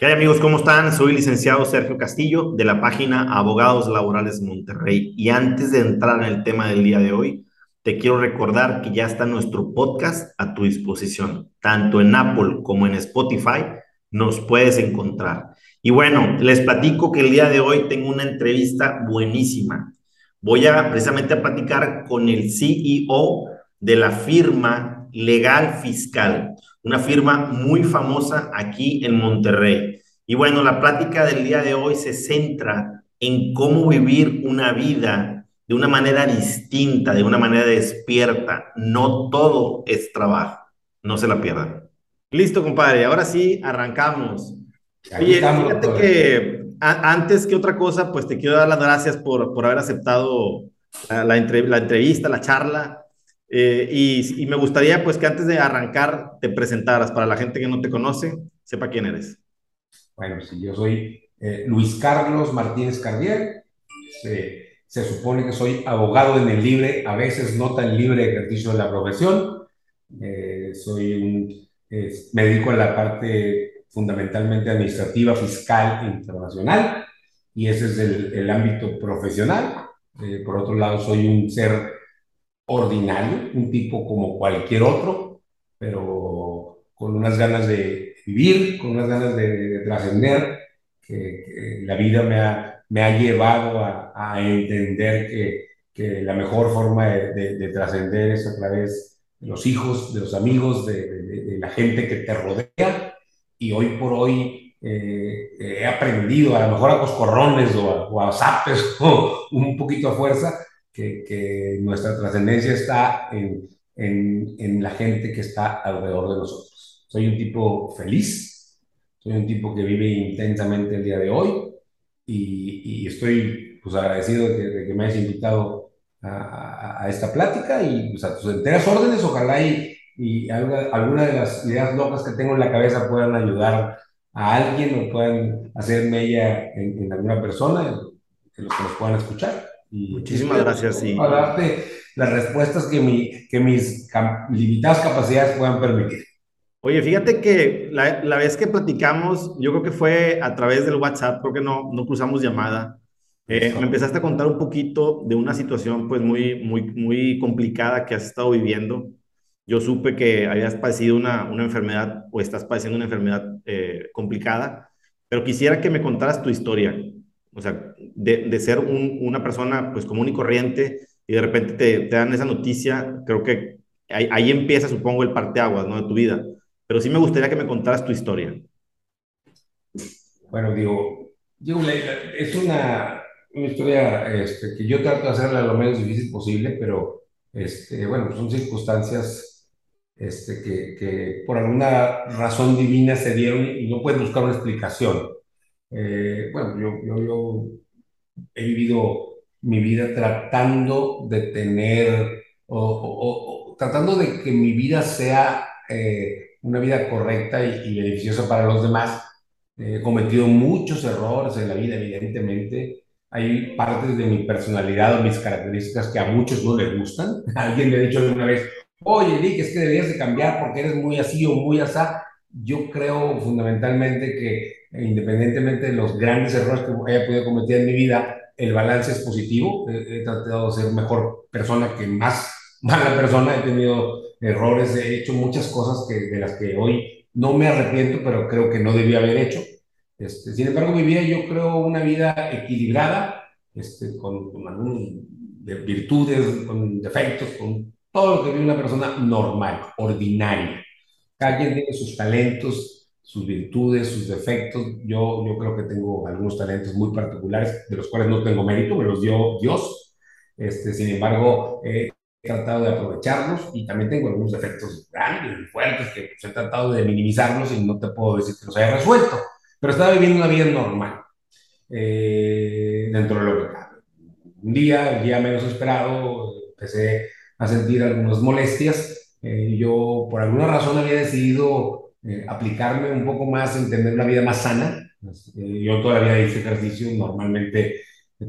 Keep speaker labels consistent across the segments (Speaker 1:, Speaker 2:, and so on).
Speaker 1: ¿Qué amigos? ¿Cómo están? Soy licenciado Sergio Castillo de la página Abogados Laborales Monterrey. Y antes de entrar en el tema del día de hoy, te quiero recordar que ya está nuestro podcast a tu disposición. Tanto en Apple como en Spotify nos puedes encontrar. Y bueno, les platico que el día de hoy tengo una entrevista buenísima. Voy a precisamente a platicar con el CEO de la firma Legal Fiscal una firma muy famosa aquí en Monterrey. Y bueno, la plática del día de hoy se centra en cómo vivir una vida de una manera distinta, de una manera despierta. No todo es trabajo. No se la pierdan. Listo, compadre. Ahora sí, arrancamos. Oye, fíjate que antes que otra cosa, pues te quiero dar las gracias por, por haber aceptado la, la entrevista, la charla. Eh, y, me gustaría pues que antes de arrancar te presentaras para la gente que no te conoce, sepa quién eres.
Speaker 2: Bueno, sí, yo soy eh, Luis Carlos Martínez Cardier. Se, supone que soy abogado en el libre, a veces no tan libre ejercicio de la profesión. Eh, soy un, me dedico a la parte fundamentalmente administrativa, fiscal e internacional, y ese es el, el ámbito profesional. por otro lado, soy un ser ordinario, un tipo como cualquier otro, pero con unas ganas de vivir, con unas ganas de, trascender, que, la vida me ha, me ha llevado a, entender que, la mejor forma de, de, trascender es a través de los hijos, de los amigos, de, la gente que te rodea. Y hoy por hoy eh, he aprendido, a lo mejor a coscorrones o a, o a zapes o un poquito a fuerza, que, nuestra trascendencia está en, en, en, la gente que está alrededor de nosotros. Soy un tipo feliz, soy un tipo que vive intensamente el día de hoy y, estoy pues, agradecido de que, me hayas invitado a, a, esta plática y pues, a tus enteras órdenes, ojalá y, y alguna, de las ideas locas que tengo en la cabeza puedan ayudar a alguien o puedan hacerme ella en, en alguna persona, que los puedan escuchar.
Speaker 1: Muchísimas gracias.
Speaker 2: Y... Para darte las respuestas que, mi, que mis limitadas capacidades puedan permitir.
Speaker 1: Oye, fíjate que la, la, vez que platicamos, yo creo que fue a través del WhatsApp, porque no, no cruzamos llamada. Eh, me empezaste a contar un poquito de una situación pues muy, muy, muy complicada que has estado viviendo. Yo supe que habías padecido una, una enfermedad o estás padeciendo una enfermedad eh, complicada, pero quisiera que me contaras tu historia. O sea, de, de ser un, una persona pues común y corriente y de repente te, te dan esa noticia, creo que ahí, ahí, empieza, supongo, el parteaguas, ¿no? De tu vida. Pero sí me gustaría que me contaras tu historia.
Speaker 2: Bueno, digo es una, una historia este, que yo trato de hacerla lo menos difícil posible, pero este, bueno, son circunstancias este, que, que, por alguna razón divina se dieron y no puedes buscar una explicación. Eh, bueno, yo, yo, he vivido mi vida tratando de tener o, tratando de que mi vida sea eh, una vida correcta y, beneficiosa para los demás. He cometido muchos errores en la vida, evidentemente. Hay partes de mi personalidad o mis características que a muchos no les gustan. Alguien me ha dicho alguna vez, oye, Rick, es que deberías de cambiar porque eres muy así o muy asá. Yo creo fundamentalmente que independientemente de los grandes errores que haya podido cometer en mi vida, el balance es positivo. He, tratado de ser mejor persona que más mala persona. He tenido errores, he hecho muchas cosas que, de las que hoy no me arrepiento, pero creo que no debía haber hecho. Este, sin embargo, mi vida, yo creo una vida equilibrada, este, con, con algunas virtudes, con defectos, con todo lo que vive una persona normal, ordinaria. Cada quien tiene sus talentos, sus virtudes, sus defectos. Yo, yo creo que tengo algunos talentos muy particulares, de los cuales no tengo mérito, me los dio Dios. Este, sin embargo, he tratado de aprovecharlos y también tengo algunos defectos grandes y fuertes que pues, he tratado de minimizarlos y no te puedo decir que los haya resuelto. Pero estaba viviendo una vida normal, eh, dentro de lo que cabe. Un día, el día menos esperado, empecé a sentir algunas molestias. Eh, yo, por alguna razón, había decidido eh, aplicarme un poco más en tener una vida más sana. Eh, yo todavía hice ejercicio, normalmente,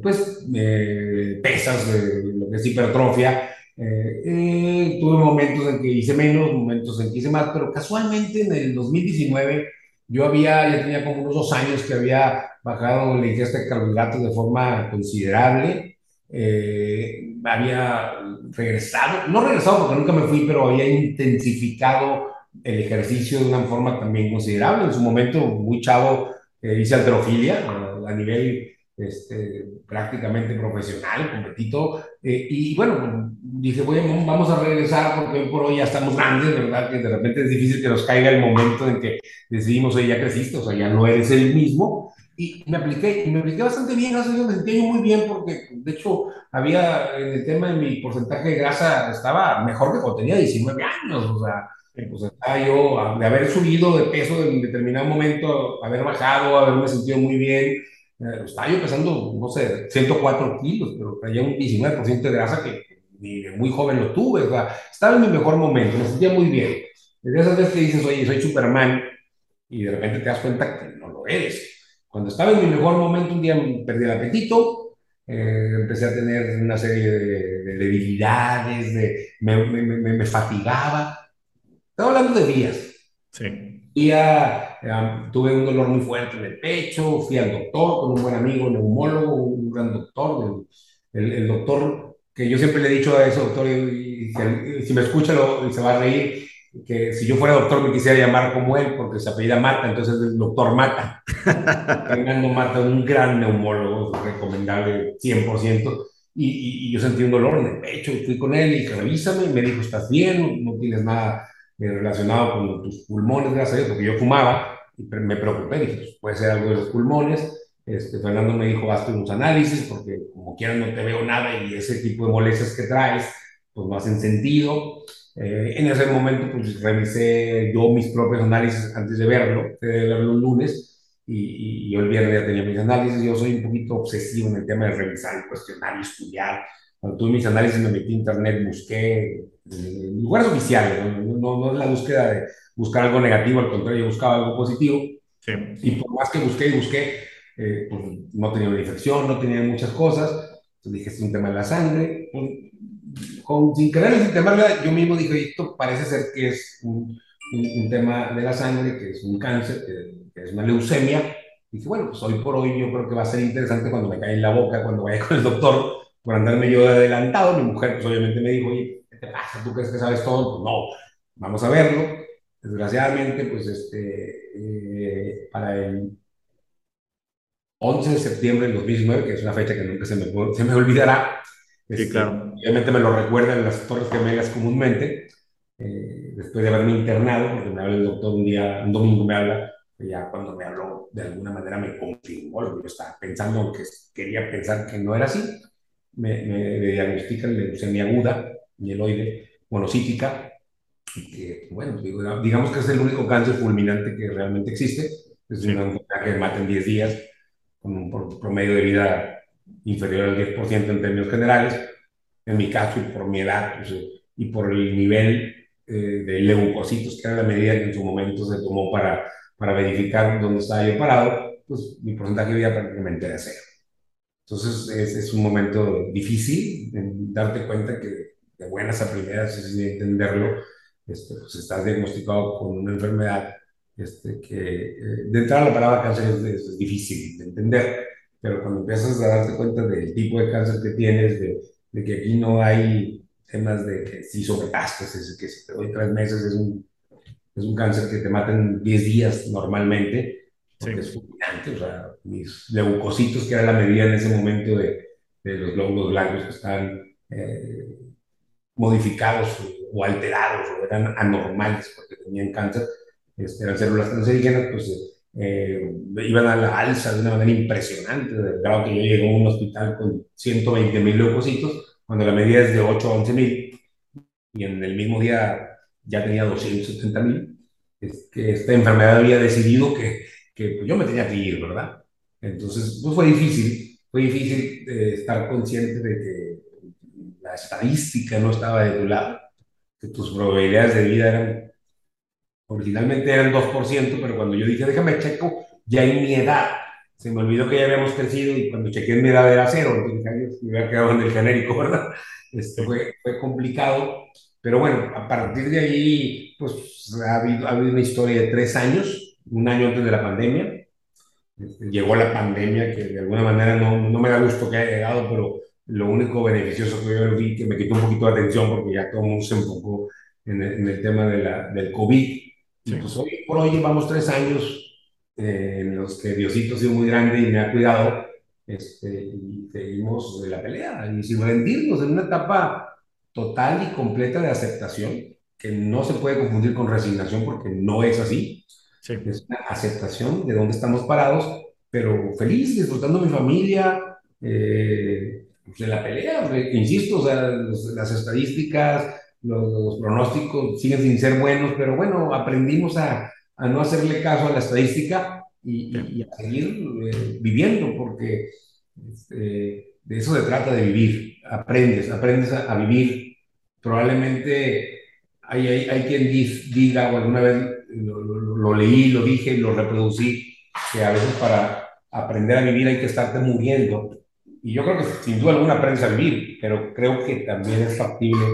Speaker 2: pues, pesas, lo que es hipertrofia. Eh, tuve momentos en que hice menos, momentos en que hice más, pero casualmente en el 2019 yo había, ya tenía como unos dos años que había bajado la ingesta de carbohidratos de forma considerable. Eh, había regresado, no regresado porque nunca me fui, pero había intensificado el ejercicio de una forma también considerable. En su momento, muy chavo, eh, hice alterofilia a, nivel este, prácticamente profesional, competito. Eh, y bueno, dije, bueno, vamos a regresar porque hoy por hoy ya estamos grandes, ¿verdad? Que de repente es difícil que nos caiga el momento en que decidimos, oye, ya creciste, o sea, ya no eres el mismo. Y me apliqué, y me apliqué bastante bien, gracias a Dios, me sentí yo muy bien porque, de hecho, había, en el tema de mi porcentaje de grasa, estaba mejor que cuando tenía 19 años, o sea, pues estaba yo, de haber subido de peso en determinado momento, haber bajado, haberme sentido muy bien, eh, estaba yo pesando, no sé, 104 kilos, pero traía un 19% de grasa que ni de muy joven lo tuve, o sea, estaba en mi mejor momento, me sentía muy bien. Desde esas veces que dices, oye, soy Superman, y de repente te das cuenta que no lo eres. Cuando estaba en mi mejor momento, un día perdí el apetito, eh, empecé a tener una serie de, debilidades, de, me, me, me, me, fatigaba. Estaba hablando de días.
Speaker 1: Sí.
Speaker 2: Día, tuve un dolor muy fuerte en el pecho, fui al doctor con un buen amigo, neumólogo, un gran doctor, el, el, doctor que yo siempre le he dicho a ese doctor, y, si me escucha lo, se va a reír, que si yo fuera doctor me quisiera llamar como él, porque se apellida Mata, entonces es el doctor Mata. Fernando Mata, un gran neumólogo, recomendable 100%, y, y, yo sentí un dolor en el pecho, y fui con él y dije, revísame, y me dijo, estás bien, no tienes nada eh, relacionado con tus pulmones, gracias a Dios, porque yo fumaba, y me preocupé, dije, pues, puede ser algo de los pulmones, este, Fernando me dijo, hazte unos análisis, porque como quiera no te veo nada, y ese tipo de molestias que traes, pues no hacen sentido, eh, en ese momento, pues revisé yo mis propios análisis antes de verlo, de verlo un lunes, y, y, yo el viernes ya tenía mis análisis. Yo soy un poquito obsesivo en el tema de revisar, cuestionar, estudiar. Cuando tuve mis análisis me metí en internet, busqué en lugares oficiales, ¿no? No, no, es la búsqueda de buscar algo negativo, al contrario, yo buscaba algo positivo.
Speaker 1: Sí.
Speaker 2: Y por más que busqué y busqué, eh, pues no tenía una infección, no tenía muchas cosas. Entonces dije, es un tema de la sangre. Pues, con, sin querer sin temerle, yo mismo dije, esto parece ser que es un, un, tema de la sangre, que es un cáncer, que, es una leucemia. Y dije, bueno, pues hoy por hoy yo creo que va a ser interesante cuando me cae en la boca, cuando vaya con el doctor, por andarme yo adelantado. Mi mujer, pues obviamente me dijo, oye, ¿qué te pasa? ¿Tú crees que sabes todo? Pues no, vamos a verlo. Desgraciadamente, pues este, eh, para el 11 de septiembre del 2019, que es una fecha que nunca se me, se me olvidará,
Speaker 1: Sí,
Speaker 2: este,
Speaker 1: claro.
Speaker 2: Obviamente me lo recuerdan las torres gemelas comúnmente, eh, después de haberme internado, porque me habla el doctor un día, un domingo me habla, ya cuando me habló, de alguna manera me confirmó lo que yo estaba pensando, aunque quería pensar que no era así. Me, me diagnostican leucemia aguda, mieloide, monocítica, y que, bueno, digamos que es el único cáncer fulminante que realmente existe. Es una enfermedad que mata en 10 días, con un promedio de vida inferior al 10% en términos generales. En mi caso, y por mi edad, pues, y por el nivel eh, de leucocitos, que era la medida que en su momento se tomó para, para verificar dónde estaba yo parado, pues mi porcentaje de vida prácticamente era cero. Entonces es, es un momento difícil darte cuenta que de buenas a primeras, es entenderlo, este, pues estás diagnosticado con una enfermedad este, que eh, de entrada la palabra cáncer es, es, difícil de entender, pero cuando empiezas a darte cuenta del tipo de cáncer que tienes, de, de que aquí no hay temas de que si sobretastas, que si te doy tres meses es un, es un cáncer que te mata en 10 días normalmente, porque sí. es fulminante, o sea, mis leucocitos, que era la medida en ese momento de, de los glóbulos blancos que están eh, modificados o, o, alterados o eran anormales porque tenían cáncer, este, eran células cancerígenas, pues eh, iban a la alza de una manera impresionante, del grado que yo llegué a un hospital con 120 mil leucocitos, cuando la medida es de 8 a 11 mil, y en el mismo día ya tenía 270 mil, es que esta enfermedad había decidido que, que pues yo me tenía que ir, ¿verdad? Entonces, pues fue difícil, fue difícil eh, estar consciente de que la estadística no estaba de tu lado, que tus probabilidades de vida eran Originalmente eran 2%, pero cuando yo dije, déjame checo, ya en mi edad, se me olvidó que ya habíamos crecido y cuando chequeé en mi edad era cero, entonces me había quedado en el genérico, ¿verdad? Este, fue, fue complicado, pero bueno, a partir de ahí, pues ha habido, ha habido una historia de tres años un año antes de la pandemia. Este, llegó la pandemia, que de alguna manera no, no me da gusto que haya llegado, pero lo único beneficioso que yo vi que me quitó un poquito de atención porque ya todo el mundo se enfocó en el, en el tema de la, del COVID. Y pues hoy por hoy llevamos tres años eh, en los que Diosito ha sido muy grande y me ha cuidado, este, y seguimos de la pelea y sin rendirnos en una etapa total y completa de aceptación, que no se puede confundir con resignación porque no es así. Es una aceptación de dónde estamos parados, pero feliz, disfrutando mi familia, eh, pues, de la pelea, insisto, o sea, las estadísticas, los, pronósticos siguen sin ser buenos, pero bueno, aprendimos a, a no hacerle caso a la estadística y, y a seguir eh, viviendo, porque este, de eso se trata de vivir, aprendes, aprendes a, vivir. Probablemente hay, hay, hay quien diga, o alguna vez lo, lo, lo leí, lo dije, lo reproducí, que a veces para aprender a vivir hay que estarte muriendo. Y yo creo que sin duda alguna aprendes a vivir, pero creo que también es factible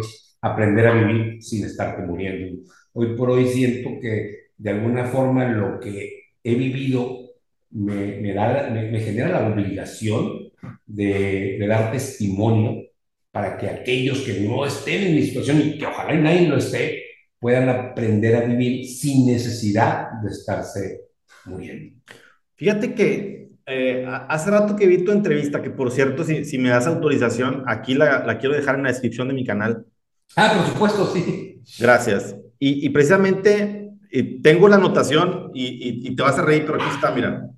Speaker 2: aprender a vivir sin estarte muriendo. Hoy por hoy siento que de alguna forma lo que he vivido me, me, da, me, genera la obligación de, de, dar testimonio para que aquellos que no estén en mi situación y que ojalá y nadie lo esté, puedan aprender a vivir sin necesidad de estarse muriendo.
Speaker 1: Fíjate que eh, hace rato que vi tu entrevista, que por cierto, si, si me das autorización, aquí la, la, quiero dejar en la descripción de mi canal.
Speaker 2: Ah, por supuesto, sí.
Speaker 1: Gracias. Y, y precisamente y tengo la anotación y, y, te vas a reír, pero aquí está, mira,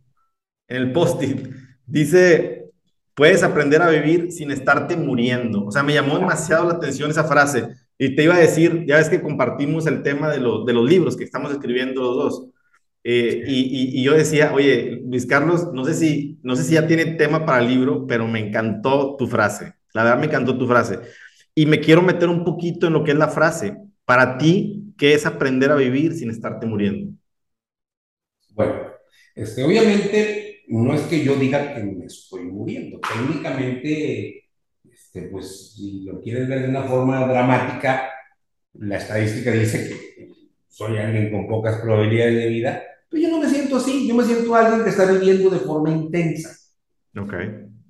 Speaker 1: en el post-it. Dice, puedes aprender a vivir sin estarte muriendo. O sea, me llamó demasiado la atención esa frase. Y te iba a decir, ya ves que compartimos el tema de, lo, de los libros que estamos escribiendo los dos. Eh, y, y, yo decía, oye, Luis Carlos, no sé, si, no sé si ya tiene tema para el libro, pero me encantó tu frase. La verdad me encantó tu frase. Y me quiero meter un poquito en lo que es la frase. Para ti, ¿qué es aprender a vivir sin estarte muriendo?
Speaker 2: Bueno, este, obviamente no es que yo diga que me estoy muriendo. Técnicamente, este, pues si lo quieres ver de una forma dramática, la estadística dice que soy alguien con pocas probabilidades de vida, pero yo no me siento así, yo me siento alguien que está viviendo de forma intensa.
Speaker 1: Ok.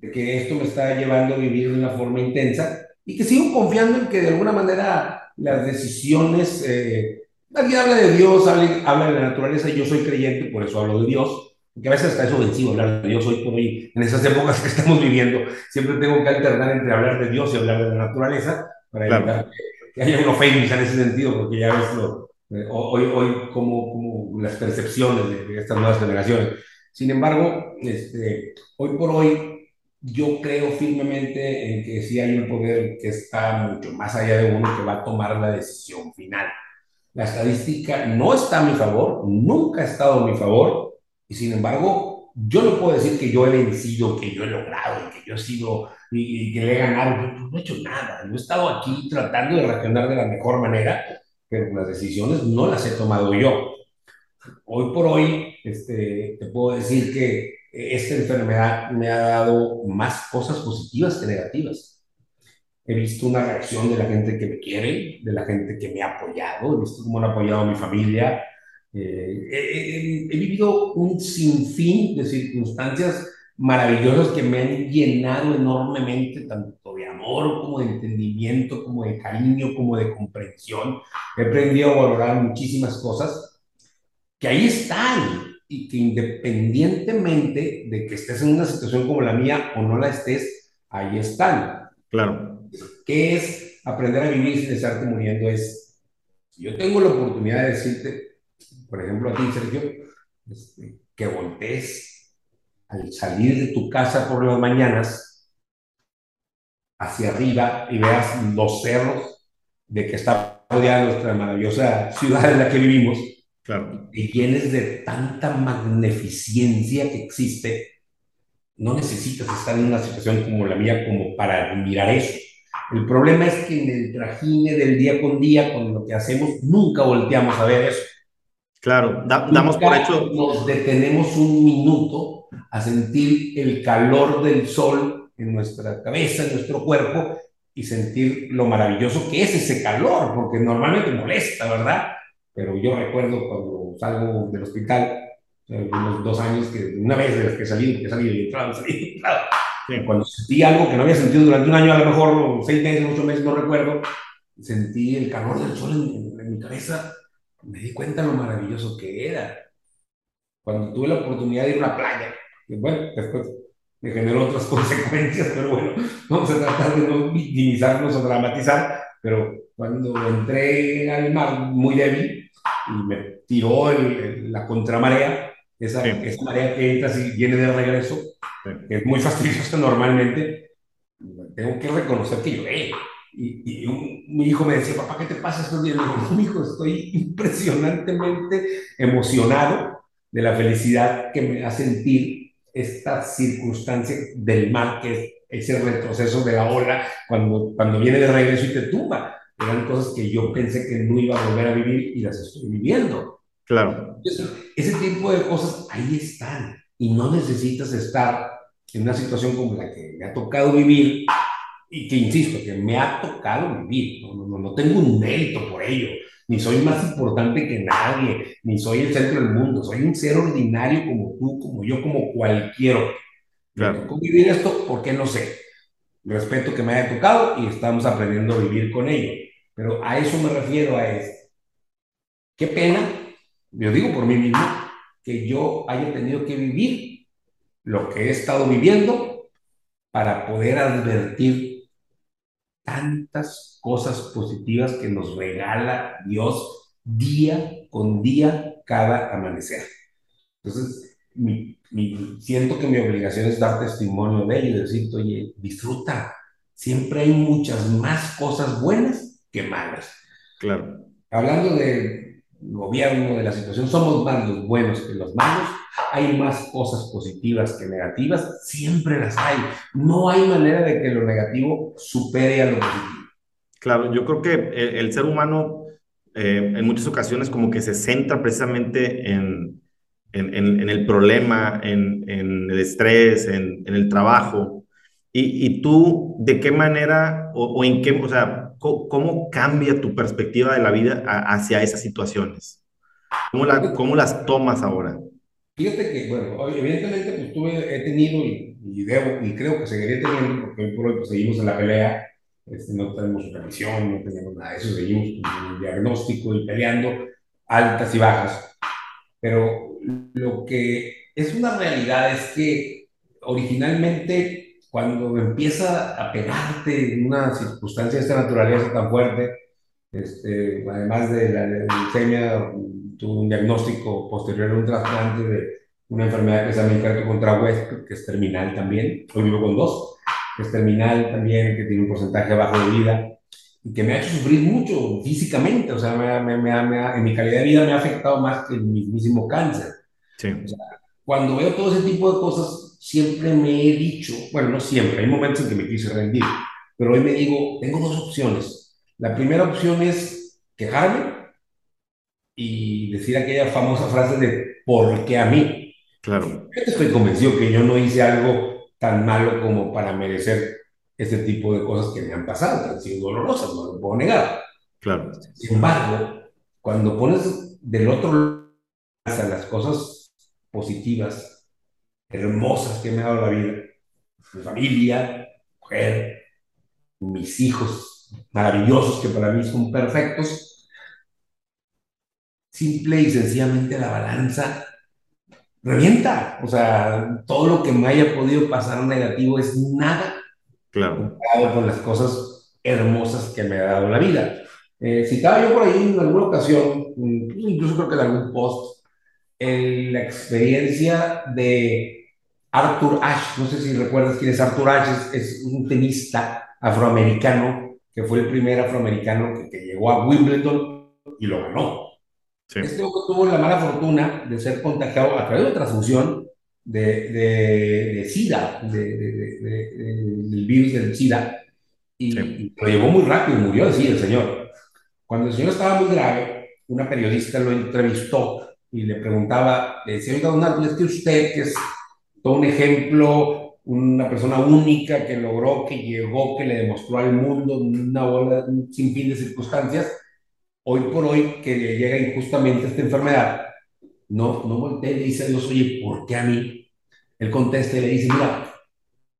Speaker 2: De que esto me está llevando a vivir de una forma intensa y que sigo confiando en que de alguna manera las decisiones, eh, alguien habla de Dios, habla, habla, de la naturaleza, yo soy creyente, por eso hablo de Dios, porque a veces está eso vencido hablar de Dios hoy por hoy, en esas épocas que estamos viviendo, siempre tengo que alternar entre hablar de Dios y hablar de la naturaleza, para claro. evitar que, haya una ofensa en ese sentido, porque ya ves lo, eh, hoy, hoy como, como las percepciones de, de, estas nuevas generaciones. Sin embargo, este, hoy por hoy yo creo firmemente en que sí hay un poder que está mucho más allá de uno que va a tomar la decisión final. La estadística no está a mi favor, nunca ha estado a mi favor, y sin embargo, yo no puedo decir que yo he vencido, que yo he logrado, que yo he sido y, y que le he ganado. Yo no he hecho nada, yo he estado aquí tratando de reaccionar de la mejor manera, pero las decisiones no las he tomado yo. Hoy por hoy, este, te puedo decir que esta enfermedad me ha dado más cosas positivas que negativas. He visto una reacción de la gente que me quiere, de la gente que me ha apoyado, he visto cómo han apoyado a mi familia. Eh, he, he, vivido un sinfín de circunstancias maravillosas que me han llenado enormemente, tanto de amor como de entendimiento, como de cariño, como de comprensión. He aprendido a valorar muchísimas cosas que ahí están, y que independientemente de que estés en una situación como la mía o no la estés, ahí están.
Speaker 1: Claro.
Speaker 2: ¿Qué es aprender a vivir sin estarte muriendo? Es, yo tengo la oportunidad de decirte, por ejemplo a ti, Sergio, este, que voltees al salir de tu casa por las mañanas hacia arriba y veas los cerros de que está rodeada nuestra maravillosa ciudad en la que vivimos
Speaker 1: Claro.
Speaker 2: Y llenes de tanta magnificencia que existe, no necesitas estar en una situación como la mía como para admirar eso. El problema es que en el trajine del día con día, con lo que hacemos, nunca volteamos a ver eso.
Speaker 1: Claro, da, damos por hecho.
Speaker 2: Nos detenemos un minuto a sentir el calor del sol en nuestra cabeza, en nuestro cuerpo, y sentir lo maravilloso que es ese calor, porque normalmente molesta, ¿verdad? Pero yo recuerdo cuando salgo del hospital unos dos años, que una vez desde que salí, que salido y entrado, salí, entrado. Cuando sentí algo que no había sentido durante un año, a lo mejor seis meses, ocho meses, no recuerdo, sentí el calor del sol en, en mi cabeza, me di cuenta lo maravilloso que era. Cuando tuve la oportunidad de ir a una playa, que bueno, después me generó otras consecuencias, pero bueno, vamos a tratar de no minimizarnos o dramatizar, pero cuando entré al mar muy débil y me tiró el, la contramarea, esa, esa, marea que entra y viene de regreso, que es muy fastidiosa normalmente, tengo que reconocer que yo, eh, y, y mi hijo me decía, papá, ¿qué te pasa estos días? No, hijo, estoy impresionantemente emocionado de la felicidad que me da sentir esta circunstancia del mar, que es ese retroceso de la ola cuando, cuando viene de regreso y te tumba. Eran cosas que yo pensé que no iba a volver a vivir y las estoy viviendo.
Speaker 1: Claro.
Speaker 2: ese tipo de cosas ahí están y no necesitas estar en una situación como la que me ha tocado vivir y que insisto, que me ha tocado vivir, no, no, no tengo un mérito por ello, ni soy más importante que nadie, ni soy el centro del mundo, soy un ser ordinario como tú, como yo, como cualquiera. Claro. ¿Cómo vivir esto? ¿Por qué no sé? Respeto que me haya tocado y estamos aprendiendo a vivir con ello. Pero a eso me refiero a esto. Qué pena, yo digo por mí mismo, que yo haya tenido que vivir lo que he estado viviendo para poder advertir tantas cosas positivas que nos regala Dios día con día cada amanecer. Entonces, mi, siento que mi obligación es dar testimonio de ello y decirte, oye, disfruta, siempre hay muchas más cosas buenas que malas.
Speaker 1: Claro.
Speaker 2: Hablando del gobierno, de la situación, somos más los buenos que los malos, hay más cosas positivas que negativas, siempre las hay. No hay manera de que lo negativo supere a lo positivo.
Speaker 1: Claro, yo creo que el, ser humano eh, en muchas ocasiones como que se centra precisamente en, en, en, el problema, en, el estrés, en, el trabajo. Y, y, tú, ¿de qué manera o, o en qué, o sea, cómo, cambia tu perspectiva de la vida hacia esas situaciones? ¿Cómo, la, ¿Cómo las tomas ahora?
Speaker 2: Fíjate que, bueno, evidentemente pues tuve, he tenido y, debo, y creo que seguiré teniendo, porque hoy por hoy pues, seguimos en la pelea, este, no tenemos supervisión, no tenemos nada de eso, seguimos con el diagnóstico y peleando altas y bajas. Pero lo que es una realidad es que originalmente cuando empieza a pegarte en una circunstancia de esta naturaleza tan fuerte, este, además de la leucemia tuvo un diagnóstico posterior a un trasplante de una enfermedad que se llama infarto contra West, que es terminal también. Hoy vivo con dos, que es terminal también, que tiene un porcentaje bajo de vida y que me ha hecho sufrir mucho físicamente. O sea, me, me, me, en mi calidad de vida me ha afectado más que el mismísimo cáncer.
Speaker 1: Sí.
Speaker 2: O sea, cuando veo todo ese tipo de cosas, siempre me he dicho, bueno, no siempre, hay momentos en que me quise rendir, pero hoy me digo, tengo dos opciones. La primera opción es quejarme y decir aquella famosa frase de ¿por qué a mí?
Speaker 1: Claro.
Speaker 2: Yo estoy convencido que yo no hice algo tan malo como para merecer ese tipo de cosas que me han pasado, que han sido dolorosas, no lo puedo negar.
Speaker 1: Claro.
Speaker 2: Sin embargo, cuando pones del otro lado las cosas positivas, hermosas que me ha dado la vida, mi familia, mujer, mis hijos maravillosos que para mí son perfectos, simple y sencillamente la balanza revienta. O sea, todo lo que me haya podido pasar negativo es nada
Speaker 1: claro.
Speaker 2: comparado con las cosas hermosas que me ha dado la vida. Eh, citaba yo por ahí en alguna ocasión, incluso creo que en algún post, la experiencia de Arthur Ashe. No sé si recuerdas quién es Arthur Ashe, es, un tenista afroamericano que fue el primer afroamericano que, que llegó a Wimbledon y lo ganó. Este hombre tuvo la mala fortuna de ser contagiado a través de transfusión de, de, SIDA, del virus del SIDA, y, lo llevó muy rápido y murió de el señor. Cuando el señor estaba muy grave, una periodista lo entrevistó y le preguntaba, le decía, oiga, don es que usted, que es todo un ejemplo, una persona única que logró, que llegó, que le demostró al mundo una bola, un sinfín de circunstancias, hoy por hoy que le llega injustamente esta enfermedad, no, no voltea y le dice a Dios, oye, ¿por qué a mí? Él contesta y le dice, mira,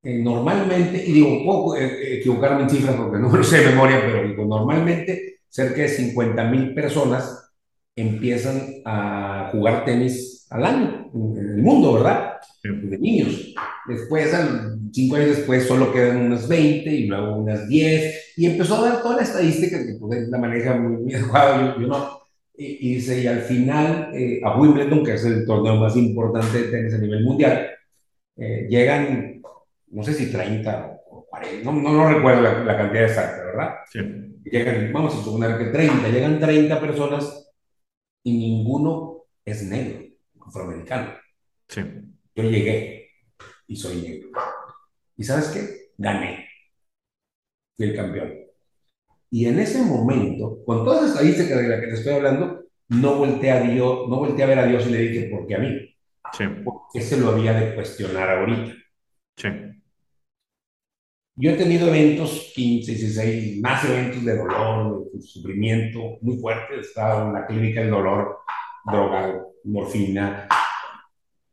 Speaker 2: eh, normalmente, y digo, poco eh, equivocarme en cifras porque no lo sé memoria, pero digo, normalmente cerca de 50 mil personas empiezan a jugar tenis al año en el mundo, ¿verdad? De niños. Después, cinco años después, solo quedan unas 20 y luego unas 10. Y empezó a ver toda la estadística que pues, la maneja muy, adecuada, yo, yo no. Y, dice, y al final, eh, a Wimbledon, que es el torneo más importante de tenis a nivel mundial, eh, llegan, no sé si 30 o 40, no, no, recuerdo la, la, cantidad exacta, ¿verdad? Sí. Llegan, vamos a suponer que 30, llegan 30 personas y ninguno es negro, afroamericano. Sí. Yo llegué y soy negro. ¿Y sabes qué? Gané. Fui el campeón. Y en ese momento, con todas esas estadísticas de las que te estoy hablando, no volteé a Dios, no volteé a ver a Dios y le dije, ¿por qué a mí? Sí. Porque se lo había de cuestionar ahorita. Sí. Yo he tenido eventos, 15, 16, más eventos de dolor, de sufrimiento muy fuerte. He estado en la clínica del dolor, droga, morfina,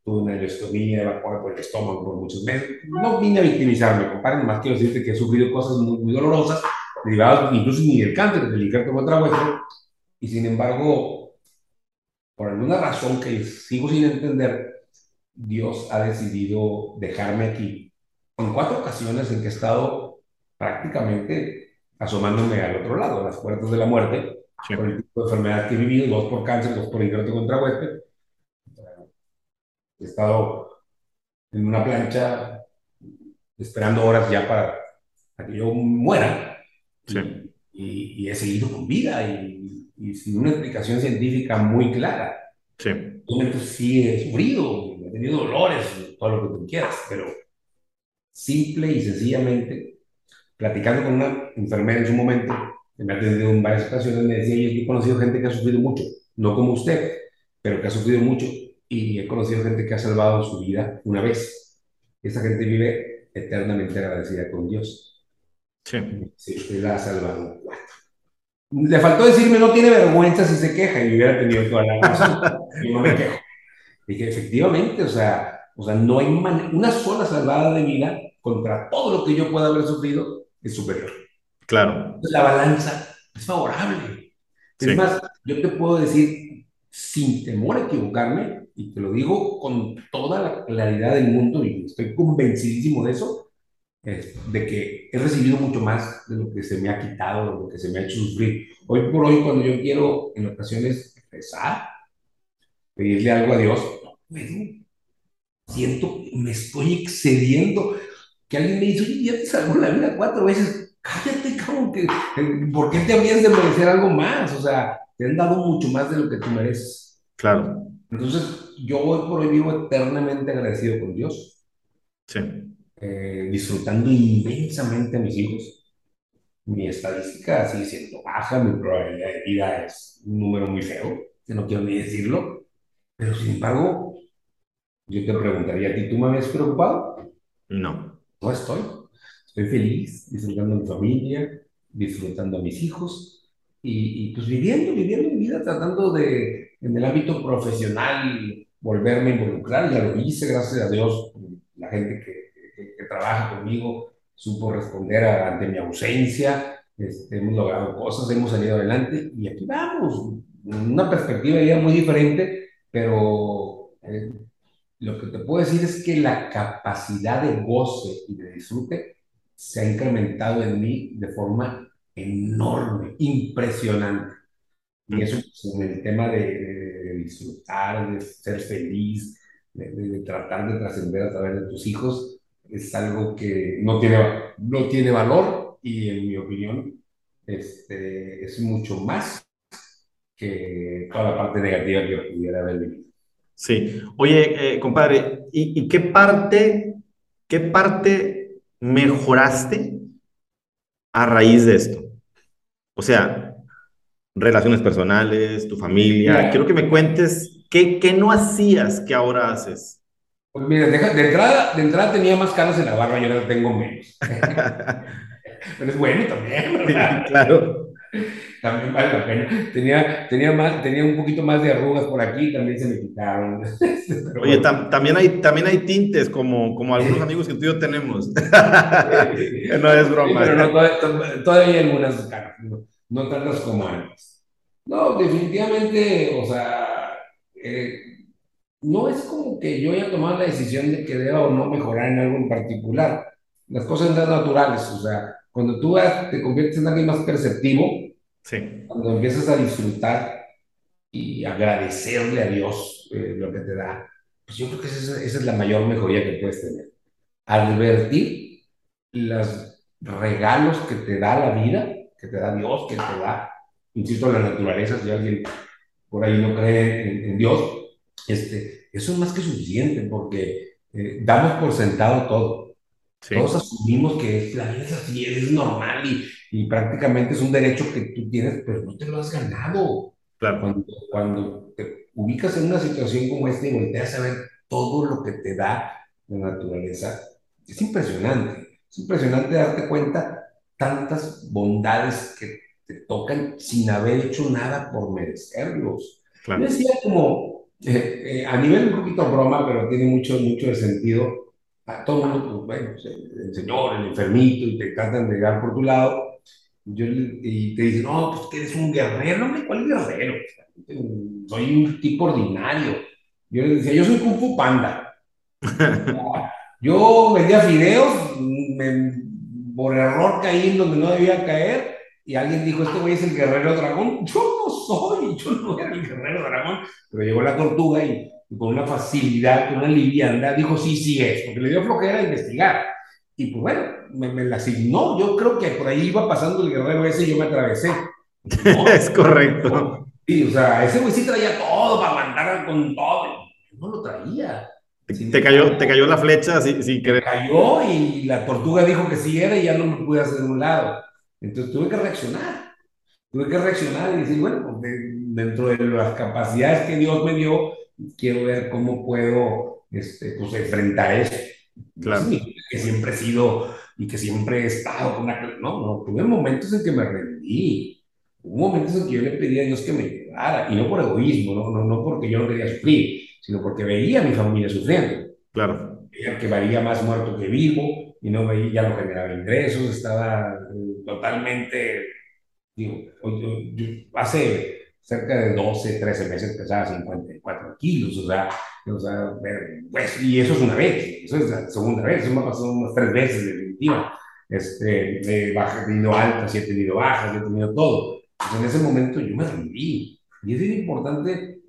Speaker 2: tuve una ileostomía evacuada por el estómago por muchos meses. No vine a victimizarme, compadre, más quiero decirte que he sufrido cosas muy, muy dolorosas, derivadas incluso ni del cáncer, del injerto hueso, y sin embargo, por alguna razón que sigo sin entender, Dios ha decidido dejarme aquí en cuatro ocasiones en que he estado prácticamente asomándome al otro lado, a las puertas de la muerte, por el tipo de enfermedad que he vivido, dos por cáncer, dos por injerto hueso, He estado en una plancha esperando horas ya para, que yo muera. Y, y, he seguido con vida y, y, sin una explicación científica muy clara. Sí. Entonces sí he sufrido, he tenido dolores, todo lo que tú quieras, pero simple y sencillamente, platicando con una enfermera en su momento, que me ha atendido en varias ocasiones, me decía, yo he conocido gente que ha sufrido mucho, no como usted, pero que ha sufrido mucho y he conocido gente que ha salvado su vida una vez. Esa gente vive eternamente agradecida con Dios. Sí. Sí, usted la ha salvado Le faltó decirme, no tiene vergüenza si se queja, y hubiera tenido toda la razón. y no me quejo. Dije, efectivamente, o sea, o sea no hay una sola salvada de vida contra todo lo que yo pueda haber sufrido es superior.
Speaker 1: Claro.
Speaker 2: la balanza es favorable. Es más, yo te puedo decir, sin temor a equivocarme, y te lo digo con toda la claridad del mundo y estoy convencidísimo de eso, de que he recibido mucho más de lo que se me ha quitado, de lo que se me ha hecho sufrir. Hoy por hoy, cuando yo quiero en ocasiones rezar, pedirle algo a Dios, no puedo. Siento que me estoy excediendo. Que alguien me dice, oye, ya te salvó la vida cuatro veces. Cállate, cabrón, que, ¿por qué te habrías de merecer algo más? O sea, te han dado mucho más de lo que tú mereces.
Speaker 1: Claro.
Speaker 2: Entonces, yo hoy por hoy vivo eternamente agradecido con Dios. Sí. Eh, disfrutando inmensamente a mis hijos. Mi estadística sigue siendo baja, mi probabilidad de vida es un número muy feo, que no quiero ni decirlo. Pero sin embargo, yo te preguntaría a ti, ¿tú me habías preocupado?
Speaker 1: No.
Speaker 2: No estoy. Estoy feliz, disfrutando a mi familia, disfrutando a mis hijos y, y pues viviendo, viviendo mi vida, tratando de, en el ámbito profesional volverme a involucrar, ya lo hice, gracias a Dios, la gente que, que, trabaja conmigo supo responder ante mi ausencia, este, hemos logrado cosas, hemos salido adelante y aquí vamos, una perspectiva ya muy diferente, pero eh, lo que te puedo decir es que la capacidad de goce y de disfrute se ha incrementado en mí de forma enorme, impresionante. Y eso pues, en el tema de, disfrutar, de ser feliz, de, tratar de trascender a través de tus hijos, es algo que no tiene, no tiene valor y en mi opinión este, es mucho más que toda la parte negativa que pudiera haber vivido.
Speaker 1: Sí. Oye, eh, compadre, ¿y, ¿y, qué parte, qué parte mejoraste a raíz de esto? O sea, relaciones personales, tu familia. Quiero que me cuentes qué, qué, no hacías que ahora haces.
Speaker 2: Pues mira, de, entrada, de entrada tenía más caras en la barba y ahora tengo menos. Pero es bueno también, ¿verdad?
Speaker 1: claro.
Speaker 2: también vale la pena. Tenía, tenía, más, tenía un poquito más de arrugas por aquí, también se me quitaron.
Speaker 1: Oye, también, hay, también hay tintes, como, como algunos amigos que tú y yo tenemos. no es broma.
Speaker 2: pero no, todavía, hay algunas no, no tantas como antes. No, definitivamente, o sea, eh, no es como que yo haya tomado la decisión de que deba o no mejorar en algo en particular. Las cosas son naturales, o sea, cuando tú te conviertes en alguien más perceptivo,
Speaker 1: sí.
Speaker 2: cuando empiezas a disfrutar y agradecerle a Dios eh, lo que te da, pues yo creo que esa, esa, es la mayor mejoría que puedes tener. Advertir los regalos que te da la vida, que te da Dios, que te da, insisto, la naturaleza, si alguien por ahí no cree en Dios, este, eso es más que suficiente porque eh, damos por sentado todo. Todos asumimos que la vida es así, es normal y, y, prácticamente es un derecho que tú tienes, pero no te lo has ganado.
Speaker 1: Claro.
Speaker 2: Cuando, cuando te ubicas en una situación como esta y volteas a ver todo lo que te da la naturaleza, es impresionante. Es impresionante darte cuenta tantas bondades que te tocan sin haber hecho nada por merecerlos. Claro. Yo decía como, eh, eh, a nivel un poquito broma, pero tiene mucho, mucho de sentido. A todo el mundo, pues, bueno, el señor, el enfermito, y te tratan de llegar por tu lado. Yo, y te dicen, no, pues que eres un guerrero. No, ¿cuál guerrero? Soy un tipo ordinario. Yo les decía, yo soy Kung Fu Panda. Yo vendía fideos, me, por error caí en donde no debía caer y alguien dijo, este güey es el guerrero dragón. Yo no soy, yo no era el guerrero dragón. Pero llegó la tortuga y, con una facilidad, con una liviandad, dijo, sí, sí es, porque le dio flojera a investigar. Y pues bueno, me, me, la asignó. Yo creo que por ahí iba pasando el guerrero ese y yo me atravesé.
Speaker 1: es correcto.
Speaker 2: Sí, o sea, ese güey sí traía todo para mandar con todo. Yo no lo traía.
Speaker 1: te, cayó, te cayó la flecha sin, sin querer.
Speaker 2: cayó y la tortuga dijo que sí era y ya no me pude hacer de un lado. Entonces tuve que reaccionar. Tuve que reaccionar y decir, bueno, pues, dentro de las capacidades que Dios me dio, quiero ver cómo puedo este, pues, enfrentar eso.
Speaker 1: Claro.
Speaker 2: que siempre he sido y que siempre he estado con una... No, no, tuve momentos en que me rendí. Hubo momentos en que yo le pedí a Dios que me ayudara, y no por egoísmo, no, no, no porque yo no quería sufrir, sino porque veía a mi familia sufriendo.
Speaker 1: Claro.
Speaker 2: Veía que varía más muerto que vivo, y no veía, ya no generaba ingresos, estaba totalmente, digo, hace cerca de 12, 13 meses pesaba 54 kilos, o sea, o sea pues, y eso es una vez, eso es la segunda vez, eso me ha pasado unas tres veces definitiva. Este, he tenido altas, he tenido bajas, he tenido todo. Pues en ese momento yo me rendí. Y es importante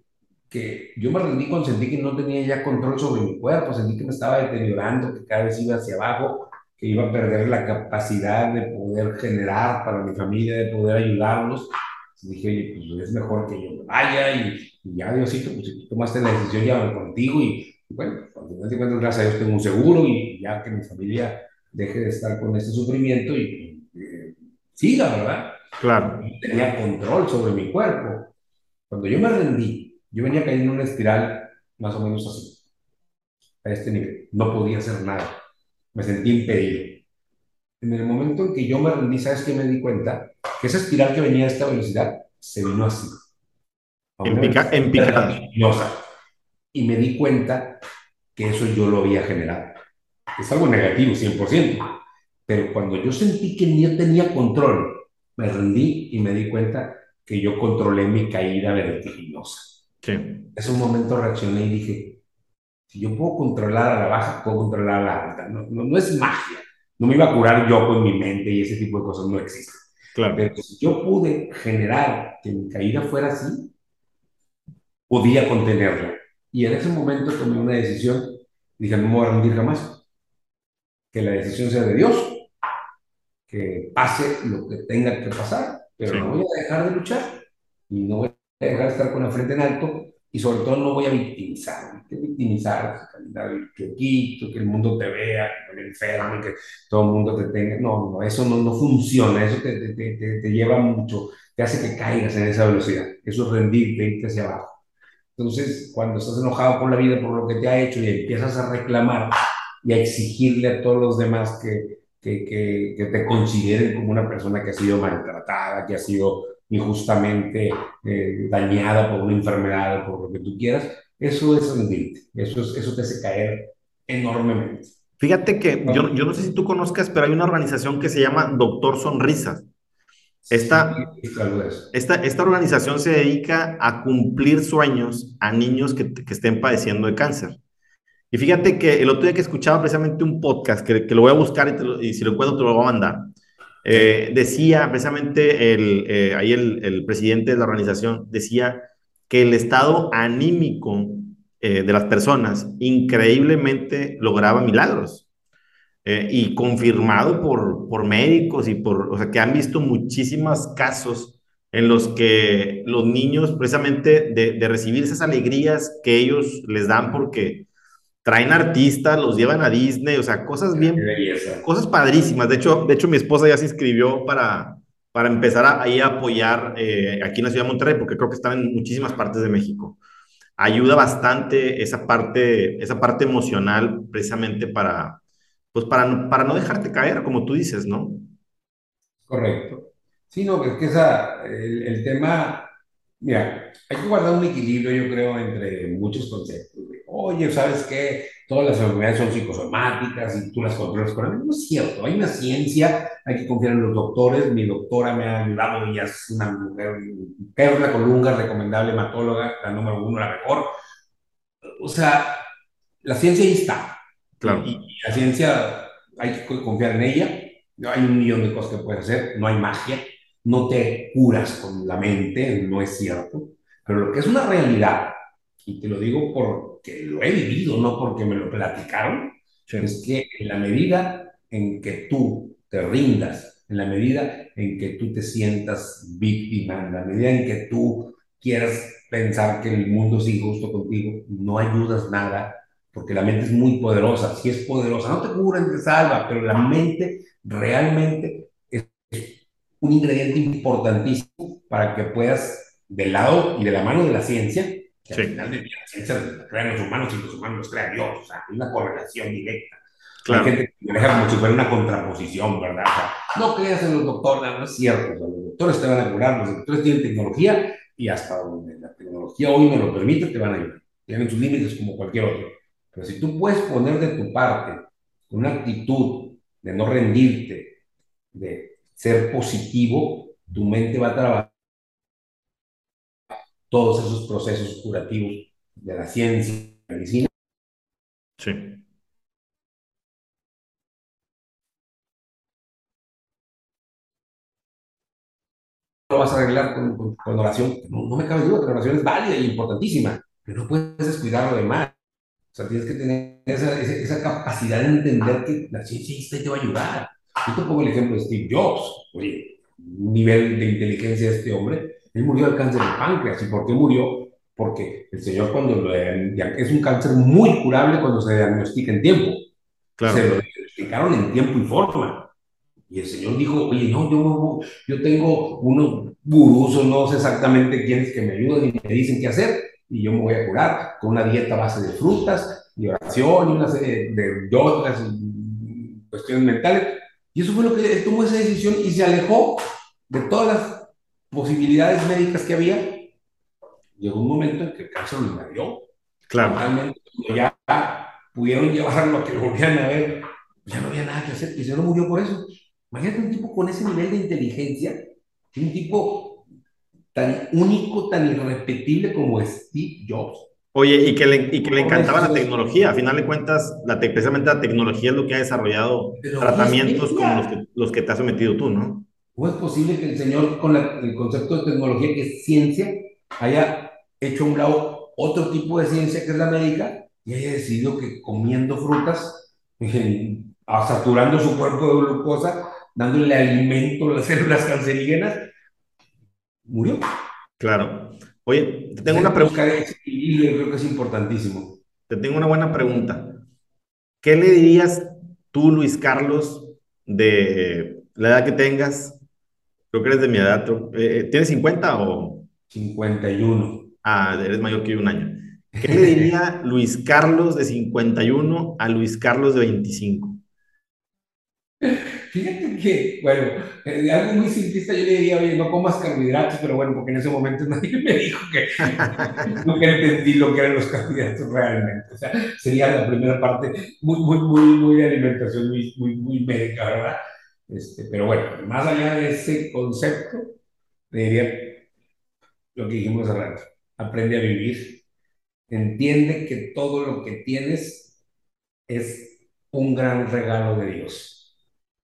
Speaker 2: que yo me rendí cuando sentí que no tenía ya control sobre mi cuerpo, sentí que me estaba deteriorando, que cada vez iba hacia abajo, que iba a perder la capacidad de poder generar para mi familia, de poder ayudarlos. Dije, oye, pues es mejor que yo me vaya y, ya, Diosito, pues si tú tomaste la decisión, ya voy contigo y, bueno, al final de cuentas, gracias a Dios tengo un seguro y ya que mi familia deje de estar con este sufrimiento y eh, siga, ¿verdad?
Speaker 1: Claro.
Speaker 2: tenía control sobre mi cuerpo. Cuando yo me rendí, yo venía cayendo en una espiral más o menos así, a este nivel. No podía hacer nada me sentí impedido. En el momento en que yo me rendí, ¿sabes qué me di cuenta? Que esa espiral que venía a esta velocidad se vino así.
Speaker 1: En, pica, en picada.
Speaker 2: Y me di cuenta que eso yo lo había generado. Es algo negativo, 100%. Pero cuando yo sentí que yo tenía control, me rendí y me di cuenta que yo controlé mi caída vertiginosa.
Speaker 1: Sí.
Speaker 2: En ese momento reaccioné y dije, si yo puedo controlar a la baja, puedo controlar a la alta. No, no, es magia. No me iba a curar yo con mi mente y ese tipo de cosas no existen.
Speaker 1: Claro.
Speaker 2: Pero si yo pude generar que mi caída fuera así, podía contenerla. Y en ese momento tomé una decisión. Dije, no me voy a rendir jamás. Que la decisión sea de Dios. Que pase lo que tenga que pasar. Pero no voy a dejar de luchar. Y no voy a dejar de estar con la frente en alto y sobre todo no voy a victimizar, que victimizar, que que el mundo te vea, que me enfermo, que todo el mundo te tenga, no, no, eso no, no funciona, eso te, te, te, te, lleva mucho, te hace que caigas en esa velocidad, eso es rendirte, irte hacia abajo. Entonces, cuando estás enojado por la vida, por lo que te ha hecho y empiezas a reclamar y a exigirle a todos los demás que, que, que, que, te consideren como una persona que ha sido maltratada, que ha sido injustamente eh, dañada por una enfermedad o por lo que tú quieras, eso es rendirte, eso, es, eso te hace caer enormemente.
Speaker 1: Fíjate que yo, yo no sé si tú conozcas, pero hay una organización que se llama Doctor Sonrisas. Esta, esta, esta, organización se dedica a cumplir sueños a niños que, que, estén padeciendo de cáncer. Y fíjate que el otro día que escuchaba precisamente un podcast, que, que lo voy a buscar y, te lo, y, si lo encuentro te lo voy a mandar, eh, decía precisamente el, eh, ahí el, el, presidente de la organización, decía que el estado anímico eh, de las personas increíblemente lograba milagros. Y confirmado por, por médicos y por, o sea, que han visto muchísimos casos en los que los niños, precisamente de, recibir esas alegrías que ellos les dan porque traen artistas, los llevan a Disney, o sea, cosas bien, cosas padrísimas. De hecho, de hecho, mi esposa ya se inscribió para, para empezar a, a apoyar eh, aquí en la ciudad de Monterrey, porque creo que están en muchísimas partes de México. Ayuda bastante esa parte, esa parte emocional precisamente para, pues para, para no dejarte caer, como tú dices, ¿no?
Speaker 2: Correcto. Sí, no, es que esa, el, el, tema, mira, hay que guardar un equilibrio, yo creo, entre muchos conceptos. Oye, ¿sabes qué? Todas las enfermedades son psicosomáticas y tú las controlas con. No es cierto, hay una ciencia, hay que confiar en los doctores. Mi doctora me ha ayudado, ella es una mujer, Perla Colunga, recomendable hematóloga, la número uno, la mejor. O sea, la ciencia ahí está
Speaker 1: Claro.
Speaker 2: Y, la ciencia hay que confiar en ella. Hay un millón de cosas que puedes hacer. No hay magia. No te curas con la mente, no es cierto. Pero lo que es una realidad, y te lo digo porque lo he vivido, no porque me lo platicaron, sí. es que en la medida en que tú te rindas, en la medida en que tú te sientas víctima, en la medida en que tú quieras pensar que el mundo es injusto contigo, no ayudas nada, porque la mente es muy poderosa, si es poderosa, no te cura te salva, pero la mente realmente es un ingrediente importantísimo para que puedas, del lado y de la mano de la ciencia, que sí. al final de la ciencia la crean los humanos y los humanos los crea Dios, o sea, hay una correlación directa. Claro. Hay gente que maneja como si fuera una contraposición, ¿verdad? O sea, no creas en los doctores, no es cierto, o sea, los doctores te van a curar, los doctores tienen tecnología y hasta donde la tecnología hoy me lo permite, te van a ayudar. Tienen sus límites como cualquier otro. Pero si tú puedes poner de tu parte una actitud de no rendirte, de ser positivo, tu mente va a trabajar todos esos procesos curativos de la ciencia, de la medicina.
Speaker 1: Sí.
Speaker 2: Lo vas a arreglar con, con, con oración. No, no, me cabe duda que la oración es válida y importantísima, pero no puedes descuidar lo demás. O sea, tienes que tener esa, esa, esa, capacidad de entender que la ciencia te va a ayudar. Yo te pongo el ejemplo de Steve Jobs. Oye, un nivel de inteligencia de este hombre. Él murió de cáncer de páncreas. ¿Y por qué murió? Porque el señor cuando lo, es un cáncer muy curable cuando se diagnostica en tiempo. Claro. Se lo diagnosticaron en tiempo y forma. Y el señor dijo, oye, no, yo, yo tengo unos gurús, no sé exactamente quiénes que me ayudan y me dicen qué hacer y yo me voy a curar con una dieta a base de frutas y oración y una serie de yogas y cuestiones mentales. Y eso fue lo que él tomó esa decisión y se alejó de todas las posibilidades médicas que había. Llegó un momento en que el cáncer lo invadió.
Speaker 1: Claro.
Speaker 2: Realmente, ya pudieron llevarlo a que lo volvieran a ver, ya no había nada que hacer y se no murió por eso. Imagínate un tipo con ese nivel de inteligencia, un tipo tan único, tan irrepetible como Steve Jobs.
Speaker 1: Oye, y que le, y que le encantaba la tecnología. A final de cuentas, la te, precisamente la tecnología es lo que ha desarrollado Pero tratamientos como los que, los que te has sometido tú, ¿no?
Speaker 2: ¿Cómo es posible que el señor, con la, el concepto de tecnología que es ciencia, haya hecho a un lado otro tipo de ciencia que es la médica y haya decidido que comiendo frutas, eh, saturando su cuerpo de glucosa, dándole alimento a las células cancerígenas, murió.
Speaker 1: Claro. Oye, te tengo una pregunta.
Speaker 2: Equilibrio, creo que es importantísimo.
Speaker 1: Te tengo una buena pregunta. ¿Qué le dirías tú, Luis Carlos, de la edad que tengas? Creo que eres de mi edad. Eh, ¿Tienes 50 o...?
Speaker 2: 51.
Speaker 1: Ah, eres mayor que yo un año. ¿Qué le diría Luis Carlos de 51 a Luis Carlos de 25?
Speaker 2: Fíjate que, bueno, eh, algo muy simplista yo le diría, oye, no comas carbohidratos, pero bueno, porque en ese momento nadie me dijo que no entendí lo que eran los carbohidratos realmente. O sea, sería la primera parte muy, muy, muy, muy de alimentación, muy, muy, muy médica, ¿verdad? Este, pero bueno, más allá de ese concepto, le diría lo que dijimos hace rato, aprende a vivir, entiende que todo lo que tienes es un gran regalo de Dios.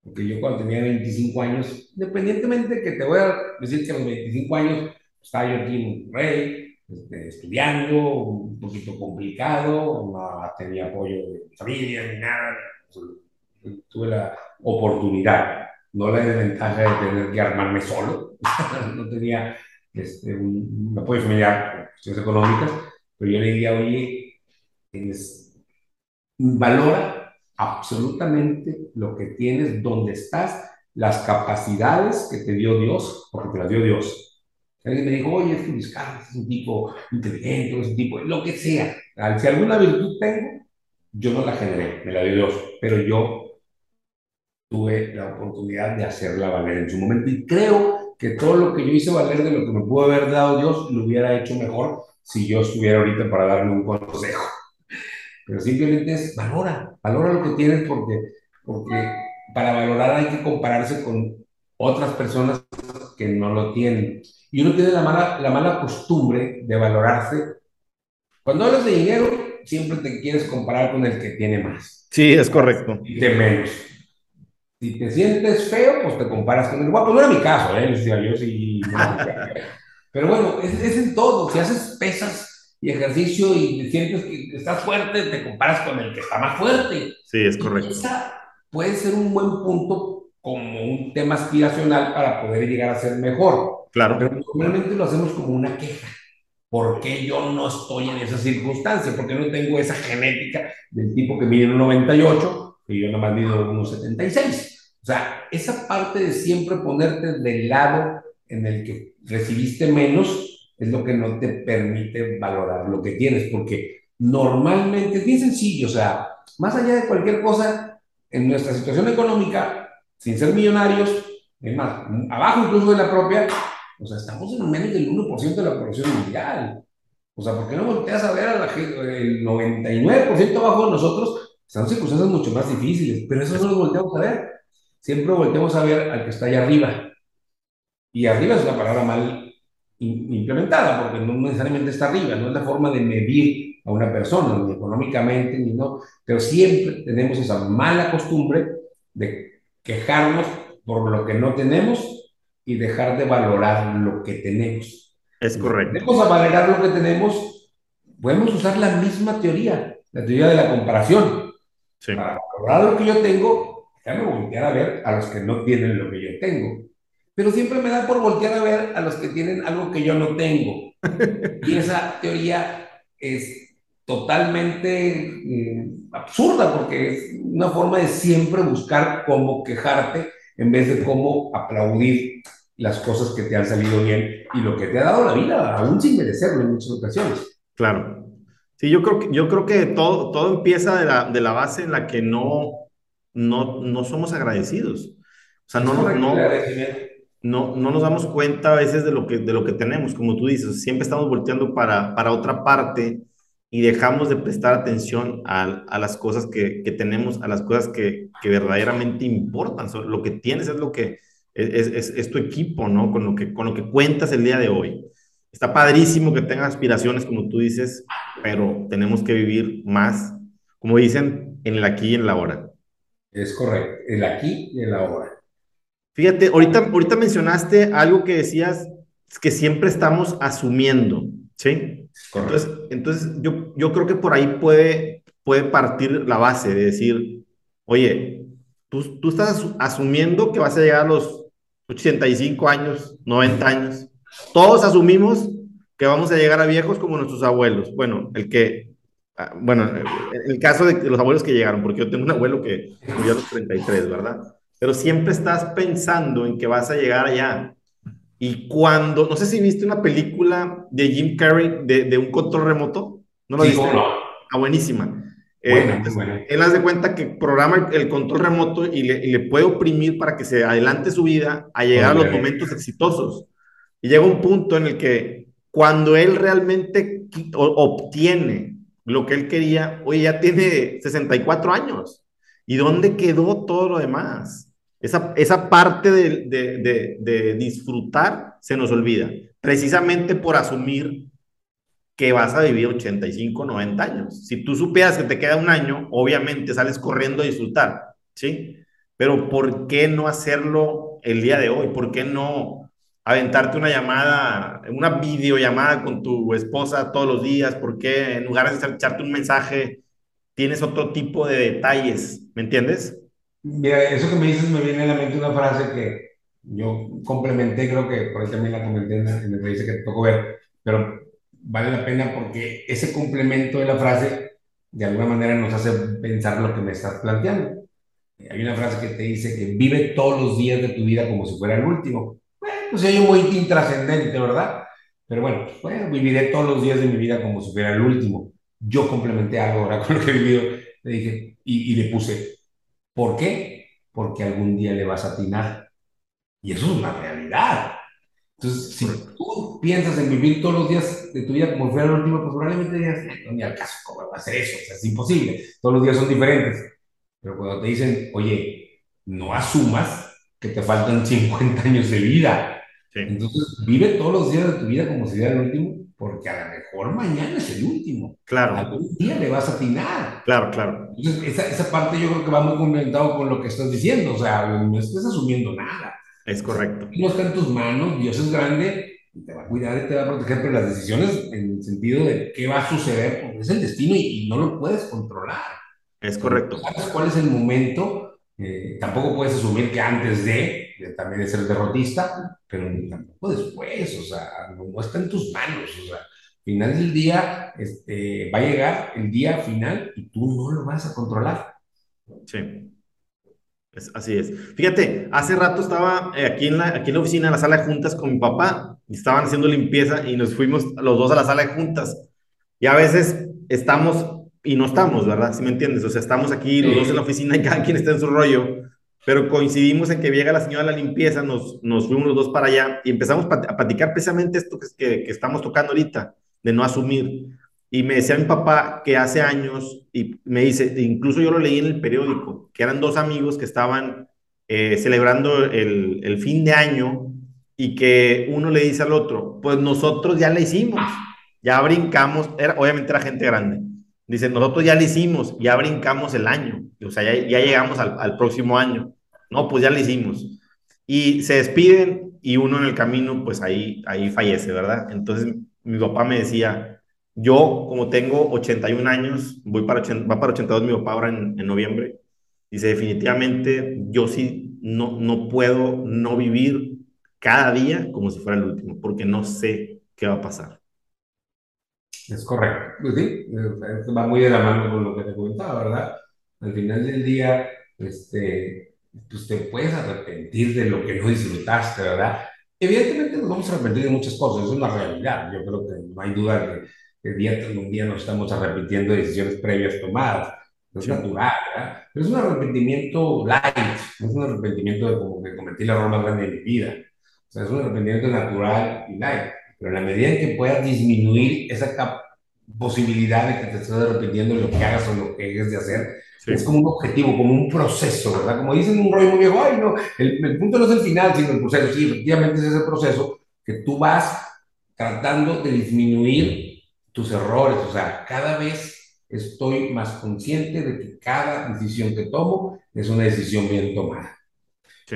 Speaker 2: Porque yo cuando tenía 25 años, independientemente que te voy a decir que a los 25 años estaba yo aquí en Rey, este, estudiando, un poquito complicado, no tenía apoyo de mi familia ni nada, tuve la oportunidad, no la desventaja de tener que armarme solo, no tenía este, un, apoyo familiar por cuestiones económicas, pero yo le diría, oye, tienes, valora absolutamente lo que tienes, donde estás, las capacidades que te dio Dios, porque te las dio Dios. Alguien me dijo, oye, es que Luis es un tipo inteligente, es un tipo, lo que sea. Si alguna virtud tengo, yo no la generé, me la dio Dios, pero yo tuve la oportunidad de hacerla valer en su momento y creo que todo lo que yo hice valer de lo que me pudo haber dado Dios, lo hubiera hecho mejor si yo estuviera ahorita para darle un consejo pero simplemente es valora, valora lo que tienes porque, porque para valorar hay que compararse con otras personas que no lo tienen. Y uno tiene la mala, la mala costumbre de valorarse. Cuando hablas de dinero, siempre te quieres comparar con el que tiene más.
Speaker 1: Sí, es correcto.
Speaker 2: Y de menos. Si te sientes feo, pues te comparas con el guapo. No era mi caso, ¿eh? Yo sí. Pero bueno, es, es en todo. Si haces pesas y ejercicio y sientes que estás fuerte, te comparas con el que está más fuerte.
Speaker 1: Sí, es correcto.
Speaker 2: esa puede ser un buen punto como un tema aspiracional para poder llegar a ser mejor.
Speaker 1: Claro.
Speaker 2: Pero normalmente lo hacemos como una queja. ¿Por qué yo no estoy en esa circunstancia? ¿Por qué no tengo esa genética del tipo que mide 1,98 y yo nomás mido 1,76? O sea, esa parte de siempre ponerte del lado en el que recibiste menos es lo que no te permite valorar lo que tienes, porque normalmente es bien sencillo, o sea, más allá de cualquier cosa, en nuestra situación económica, sin ser millonarios, es más, abajo incluso de la propia, o sea, estamos en menos del 1% de la población mundial. O sea, ¿por qué no volteas a ver a la el 99% abajo de nosotros? Están circunstancias mucho más difíciles, pero eso no lo volteamos a ver. Siempre volteamos a ver al que está allá arriba. Y arriba es una palabra mal implementada, porque no necesariamente está arriba, no es la forma de medir a una persona, ni económicamente, ni no, pero siempre tenemos esa mala costumbre de quejarnos por lo que no tenemos y dejar de valorar lo que tenemos.
Speaker 1: Es correcto.
Speaker 2: Tenemos a valorar lo que tenemos, podemos usar la misma teoría, la teoría de la comparación. Para valorar lo que yo tengo, déjame voltear a ver a los que no tienen lo que yo tengo pero siempre me da por voltear a ver a los que tienen algo que yo no tengo. Y esa teoría es totalmente eh, absurda porque es una forma de siempre buscar cómo quejarte en vez de cómo aplaudir las cosas que te han salido bien y lo que te ha dado la vida, aún sin merecerlo en muchas ocasiones.
Speaker 1: Claro. Sí, yo creo que, yo creo que todo, todo empieza de la, de la base en la que no, no, no somos agradecidos. O sea, no, no, no, no, no nos damos cuenta a veces de lo que, de lo que tenemos, como tú dices, siempre estamos volteando para, para otra parte y dejamos de prestar atención a, a las cosas que, que, tenemos, a las cosas que, que, verdaderamente importan. lo que tienes es lo que es, es, es, tu equipo, ¿no? Con lo, que, con lo que cuentas el día de hoy. Está padrísimo que tengas aspiraciones, como tú dices, pero tenemos que vivir más, como dicen, en el aquí y en la ahora.
Speaker 2: Es correcto, el aquí y en la ahora.
Speaker 1: Fíjate, ahorita, ahorita mencionaste algo que decías que siempre estamos asumiendo, ¿sí? Entonces, entonces yo, yo creo que por ahí puede, puede partir la base de decir, oye, tú, tú estás asumiendo que vas a llegar a los 85 años, 90 años. Todos asumimos que vamos a llegar a viejos como nuestros abuelos. Bueno, el que, bueno, el caso de los abuelos que llegaron, porque yo tengo un abuelo que murió a los 33, ¿verdad? pero siempre estás pensando en que vas a llegar allá. Y cuando, no sé si viste una película de Jim Carrey de, de un control remoto, ¿no lo viste? Ah, buenísima. Eh, él hace cuenta que programa el, control remoto y le, puede oprimir para que se adelante su vida a llegar a los momentos exitosos. Y llega un punto en el que cuando él realmente obtiene lo que él quería, hoy ya tiene 64 años. ¿Y dónde quedó todo lo demás? Esa, esa parte de, de, de disfrutar se nos olvida, precisamente por asumir que vas a vivir 85, 90 años. Si tú supieras que te queda un año, obviamente sales corriendo a disfrutar, ¿sí? Pero ¿por qué no hacerlo el día de hoy? ¿Por qué no aventarte una llamada, una videollamada con tu esposa todos los días? ¿Por qué en lugar de echarte un mensaje, tienes otro tipo de detalles? ¿Me entiendes?
Speaker 2: Mira, eso que me dices me viene a la mente una frase que yo complementé, creo que por ahí también la comenté en la, en que te tocó ver, pero vale la pena porque ese complemento de la frase de alguna manera nos hace pensar lo que me estás planteando. Hay una frase que te dice que vive todos los días de tu vida como si fuera el último. Pues es muy intrascendente, ¿verdad? Pero bueno, bueno, viviré todos los días de mi vida como si fuera el último. Yo complementé algo ahora con lo que he vivido. Le dije, y, y le puse, ¿por qué? Porque algún día le vas a atinar. Y eso es una realidad. Entonces, si tú piensas en vivir todos los días de tu vida como si fuera el último, pues probablemente digas, no, ni al caso, ¿cómo va a ser eso? O sea, es imposible. Todos los días son diferentes. Pero cuando te dicen, oye, no asumas que te faltan 50 años de vida. Entonces, vive todos los días de tu vida como si fuera el último, porque a lo mejor mañana es el último.
Speaker 1: Claro.
Speaker 2: Algún día le vas a atinar.
Speaker 1: Claro, claro.
Speaker 2: Entonces, esa, esa parte yo creo que va muy complementado con lo que estás diciendo. O sea, no estás asumiendo nada.
Speaker 1: Es correcto.
Speaker 2: No está en tus manos, Dios es grande y te va a cuidar y te va a proteger, pero las decisiones en el sentido de qué va a suceder, pues es el destino y, no lo puedes controlar.
Speaker 1: Es correcto.
Speaker 2: ¿Sabes cuál es el momento? Eh, tampoco puedes asumir que antes de, también de ser derrotista, pero tampoco después, o sea, no, está en tus manos, o sea, al final del día este, va a llegar el día final y tú no lo vas a controlar.
Speaker 1: Sí así es. Fíjate, hace rato estaba eh, aquí, en la, aquí en la oficina, en la sala de juntas con mi papá, y estaban haciendo limpieza y nos fuimos los dos a la sala de juntas. Y a veces estamos y no estamos, ¿verdad? Si me entiendes? O sea, estamos aquí los dos en la oficina y cada quien está en su rollo, pero coincidimos en que llega la señora de la limpieza, nos, nos fuimos los dos para allá y empezamos a platicar precisamente esto que, que estamos tocando ahorita, de no asumir. Y me decía mi papá que hace años, y me dice, incluso yo lo leí en el periódico, que eran dos amigos que estaban eh, celebrando el, el, fin de año y que uno le dice al otro, pues nosotros ya le hicimos, ya brincamos, era, obviamente era gente grande. Dice, nosotros ya le hicimos, ya brincamos el año, o sea, ya, llegamos al, próximo año. No, pues ya le hicimos. Y se despiden y uno en el camino, pues ahí, ahí fallece, ¿verdad? Entonces mi papá me decía, yo, como tengo 81 años, voy para va para 82 mi papá ahora en, en, noviembre, dice, definitivamente yo sí no, no puedo no vivir cada día como si fuera el último, porque no sé qué va a pasar.
Speaker 2: Es correcto. Pues sí, va muy de la mano con lo que te comentaba, ¿verdad? Al final del día, este, pues te puedes arrepentir de lo que no disfrutaste, ¿verdad? Evidentemente nos vamos a arrepentir de muchas cosas, es una realidad. Yo creo que no hay duda que que día tras un día nos estamos arrepintiendo de decisiones previas tomadas. Es natural, ¿verdad? Pero es un arrepentimiento light, no es un arrepentimiento de como que cometí el error más grande de mi vida. O sea, es un arrepentimiento natural y light. Pero en la medida en que puedas disminuir esa posibilidad de que te estés arrepintiendo de lo que hagas o lo que dejes de hacer, es como un objetivo, como un proceso, ¿verdad? Como dicen un rollo muy viejo, ay, no, el, el punto no es el final, sino el proceso. Sí, efectivamente es ese proceso que tú vas tratando de disminuir tus errores, o sea, cada vez estoy más consciente de que cada decisión que tomo es una decisión bien tomada.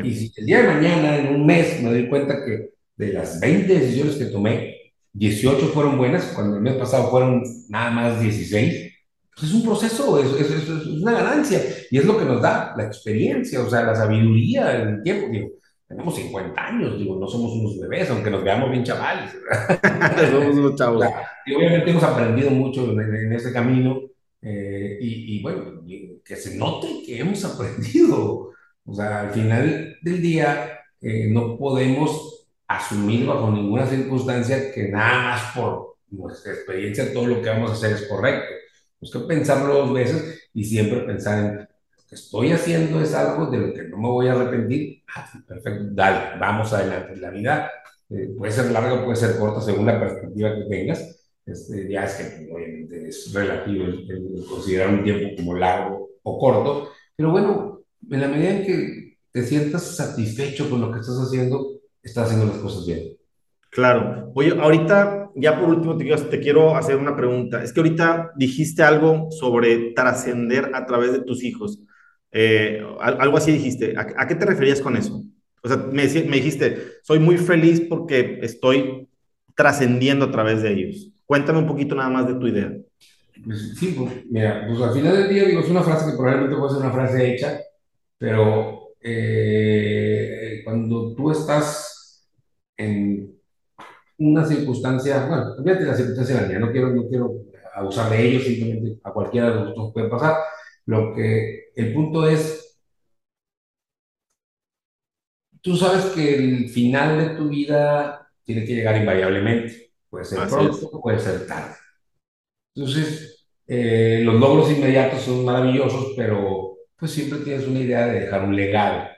Speaker 2: Y si el día de mañana, en un mes, me doy cuenta que de las 20 decisiones que tomé, 18 fueron buenas, cuando el mes pasado fueron nada más 16, pues es un proceso, es, es, es, una ganancia, y es lo que nos da la experiencia, o sea, la sabiduría del tiempo. Digo, tenemos 50 años, digo, no somos unos bebés, aunque nos veamos bien chavales, somos unos chavos. y obviamente hemos aprendido mucho en, ese camino, eh, y, bueno, que se note que hemos aprendido. O sea, al final del día, eh, no podemos asumir bajo ninguna circunstancia que nada más por nuestra experiencia todo lo que vamos a hacer es correcto. Pues que pensarlo dos veces y siempre pensar en lo que estoy haciendo es algo de lo que no me voy a arrepentir. Ah, perfecto, dale, vamos adelante. La vida eh, puede ser larga, puede ser corta según la perspectiva que tengas. Este, ya es que obviamente es relativo el, considerar un tiempo como largo o corto, pero bueno, en la medida en que te sientas satisfecho con lo que estás haciendo, estás haciendo las cosas bien.
Speaker 1: Claro. Oye, ahorita, ya por último, te, quiero hacer una pregunta. Es que ahorita dijiste algo sobre trascender a través de tus hijos. Eh, algo así dijiste. ¿A, qué te referías con eso? O sea, me, me dijiste, soy muy feliz porque estoy trascendiendo a través de ellos. Cuéntame un poquito nada más de tu idea.
Speaker 2: Pues, sí, pues mira, pues al final del día digo, es una frase que probablemente puede ser una frase hecha, pero eh, cuando tú estás en una circunstancia, bueno, fíjate la circunstancia de la niña, no quiero, no quiero abusar de ellos, simplemente a cualquiera de nosotros puede pasar. Lo que, el punto es, tú sabes que el final de tu vida tiene que llegar invariablemente, puede ser pronto, puede ser tarde. Entonces, eh, los logros inmediatos son maravillosos, pero pues siempre tienes una idea de dejar un legado.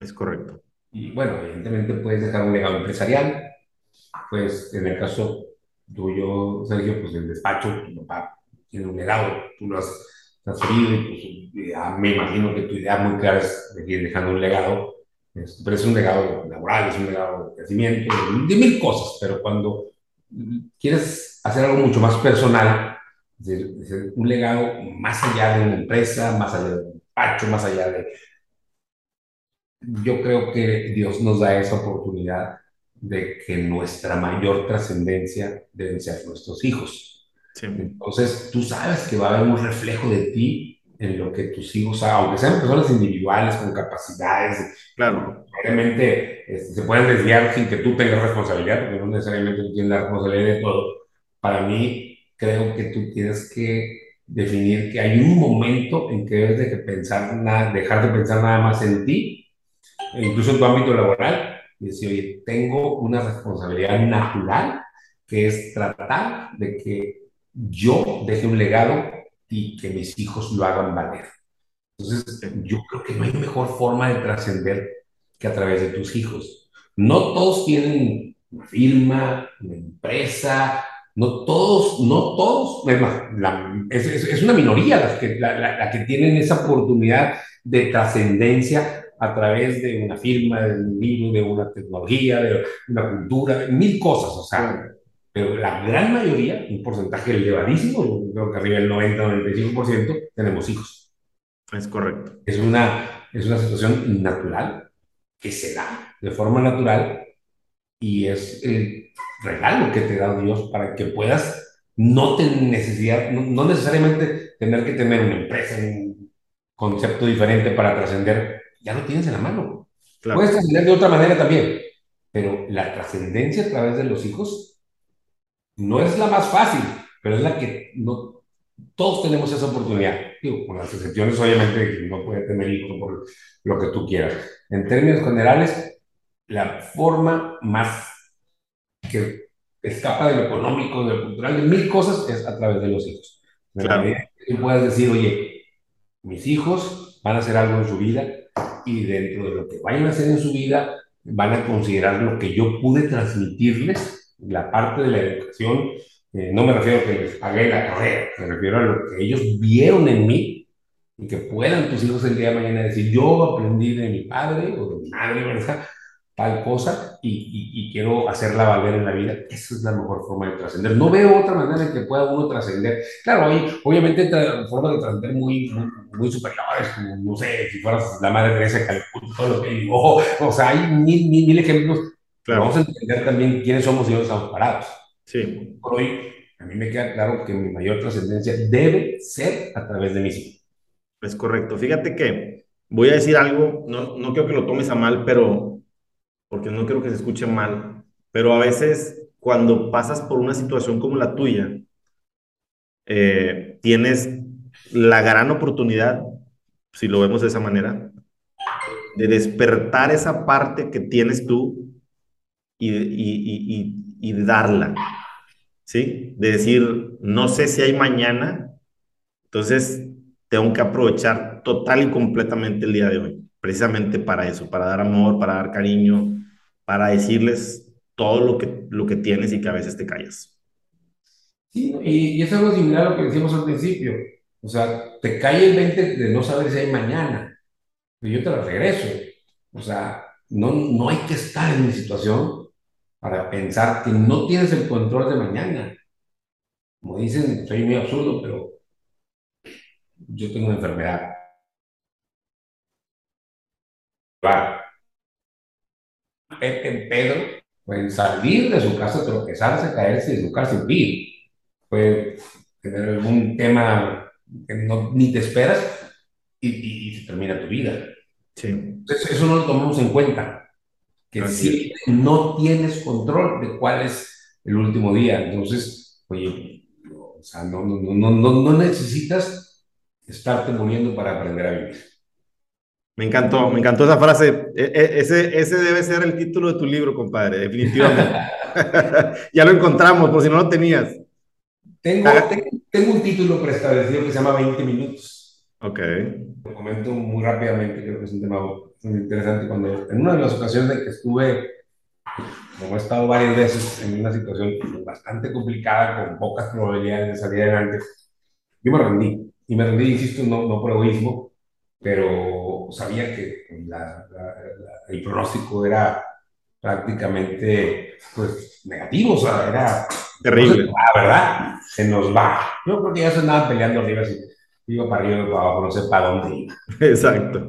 Speaker 1: Es correcto.
Speaker 2: Y bueno, evidentemente puedes dejar un legado empresarial, pues en el caso tuyo, Sergio, pues el despacho, tu papá tiene un legado, tú lo has transferido y pues ya me imagino que tu idea muy clara es seguir dejando un legado, pero es un legado laboral, es un legado de crecimiento, de, mil cosas, pero cuando quieres hacer algo mucho más personal, un legado más allá de una empresa, más allá de despacho, más allá de... Yo creo que Dios nos da esa oportunidad de que nuestra mayor trascendencia deben ser nuestros hijos. Entonces, tú sabes que va a haber un reflejo de ti en lo que tus hijos hagan, aunque sean personas individuales con capacidades.
Speaker 1: Claro.
Speaker 2: Obviamente este, se pueden desviar sin que tú tengas responsabilidad, porque no necesariamente tú tienes la responsabilidad de todo. Para mí, creo que tú tienes que definir que hay un momento en que debes de pensar nada, dejar de pensar nada más en ti, e incluso en tu ámbito laboral, y decir, oye, tengo una responsabilidad natural que es tratar de que yo deje un legado y que mis hijos lo hagan valer. Entonces, yo creo que no hay mejor forma de trascender que a través de tus hijos. No todos tienen una firma, una empresa, no todos, no todos, es, es, una minoría las que, la, la que tienen esa oportunidad de trascendencia a través de una firma, de un libro, de una tecnología, de una cultura, de mil cosas, o sea, pero la gran mayoría, un porcentaje elevadísimo, creo que arriba del 90-95%, tenemos hijos.
Speaker 1: Es correcto.
Speaker 2: Es una, es una situación natural que se da de forma natural y es el regalo que te da Dios para que puedas no tener necesidad, no, no necesariamente tener que tener una empresa, un concepto diferente para trascender ya lo tienes en la mano. Puedes trascender de otra manera también, pero la trascendencia a través de los hijos no es la más fácil, pero es la que no, todos tenemos esa oportunidad. Digo, con las excepciones, obviamente, que no puede tener hijos por lo que tú quieras. En términos generales, la forma más que escapa de lo económico, de lo cultural, de mil cosas, es a través de los hijos. claro. que puedas decir, oye, mis hijos van a hacer algo en su vida, y dentro de lo que vayan a hacer en su vida, van a considerar lo que yo pude transmitirles, la parte de la educación. Eh, no me refiero a que les pague la carrera, me refiero a lo que ellos vieron en mí y que puedan tus hijos el día de mañana decir, yo aprendí de mi padre o de mi madre, ¿verdad? Tal cosa y, y, quiero hacerla valer en la vida, esa es la mejor forma de trascender. No veo otra manera en que pueda uno trascender. Claro, hay obviamente formas de trascender muy, muy, superiores, como, no sé, si fueras la madre Teresa de Calcuta, todo lo que digo, o sea, hay mil, mil, mil ejemplos. Claro. Vamos a entender también quiénes somos y dónde estamos parados.
Speaker 1: Sí.
Speaker 2: Por hoy, a mí me queda claro que mi mayor trascendencia debe ser a través de mí mismo.
Speaker 1: Es correcto. Fíjate que voy a decir algo, no, no quiero que lo tomes a mal, pero porque no quiero que se escuche mal, pero a veces cuando pasas por una situación como la tuya, eh, tienes la gran oportunidad, si lo vemos de esa manera, de despertar esa parte que tienes tú y, y, darla, ¿sí? De decir, no sé si hay mañana, Entonces, tengo que aprovechar total y completamente el día de hoy, precisamente para eso, para dar amor, para dar cariño, para decirles todo lo que, lo que tienes y que a veces te callas.
Speaker 2: Sí, y, es algo similar a lo que decíamos al principio. O sea, te cae el 20 de no saber si hay mañana, pero yo te lo regreso. O sea, no, no hay que estar en mi situación para pensar que no tienes el control de mañana. Como dicen, soy muy absurdo, pero yo tengo una enfermedad. Pepe Pedro pueden salir de su casa, tropezarse, caerse, educarse, vivir. Puede tener algún tema que no, ni te esperas y, y, se termina tu vida.
Speaker 1: Sí.
Speaker 2: Entonces, eso no lo tomamos en cuenta. Que si no tienes control de cuál es el último día. Entonces, oye, o sea, no, no, no, no, no necesitas estarte moviendo para aprender a vivir.
Speaker 1: Me encantó, me encantó esa frase. E, e, ese, ese debe ser el título de tu libro, compadre, definitivamente. ya lo encontramos, por si no lo tenías.
Speaker 2: Tengo, tengo, tengo, un título preestablecido que se llama 20 minutos.
Speaker 1: Ok.
Speaker 2: Lo comento muy rápidamente, creo que es un tema muy interesante. Cuando en una de las ocasiones en que estuve, como he estado varias veces en una situación bastante complicada, con pocas probabilidades de salir adelante, yo me rendí. Y me rendí, insisto, no, no por egoísmo, pero sabía que la, la, la, el pronóstico era prácticamente pues, negativo, o sea, era
Speaker 1: terrible.
Speaker 2: La verdad, se nos va. Yo creo que ya se andaban peleando arriba, así, iba para arriba, para abajo, no sé para dónde iba.
Speaker 1: Exacto.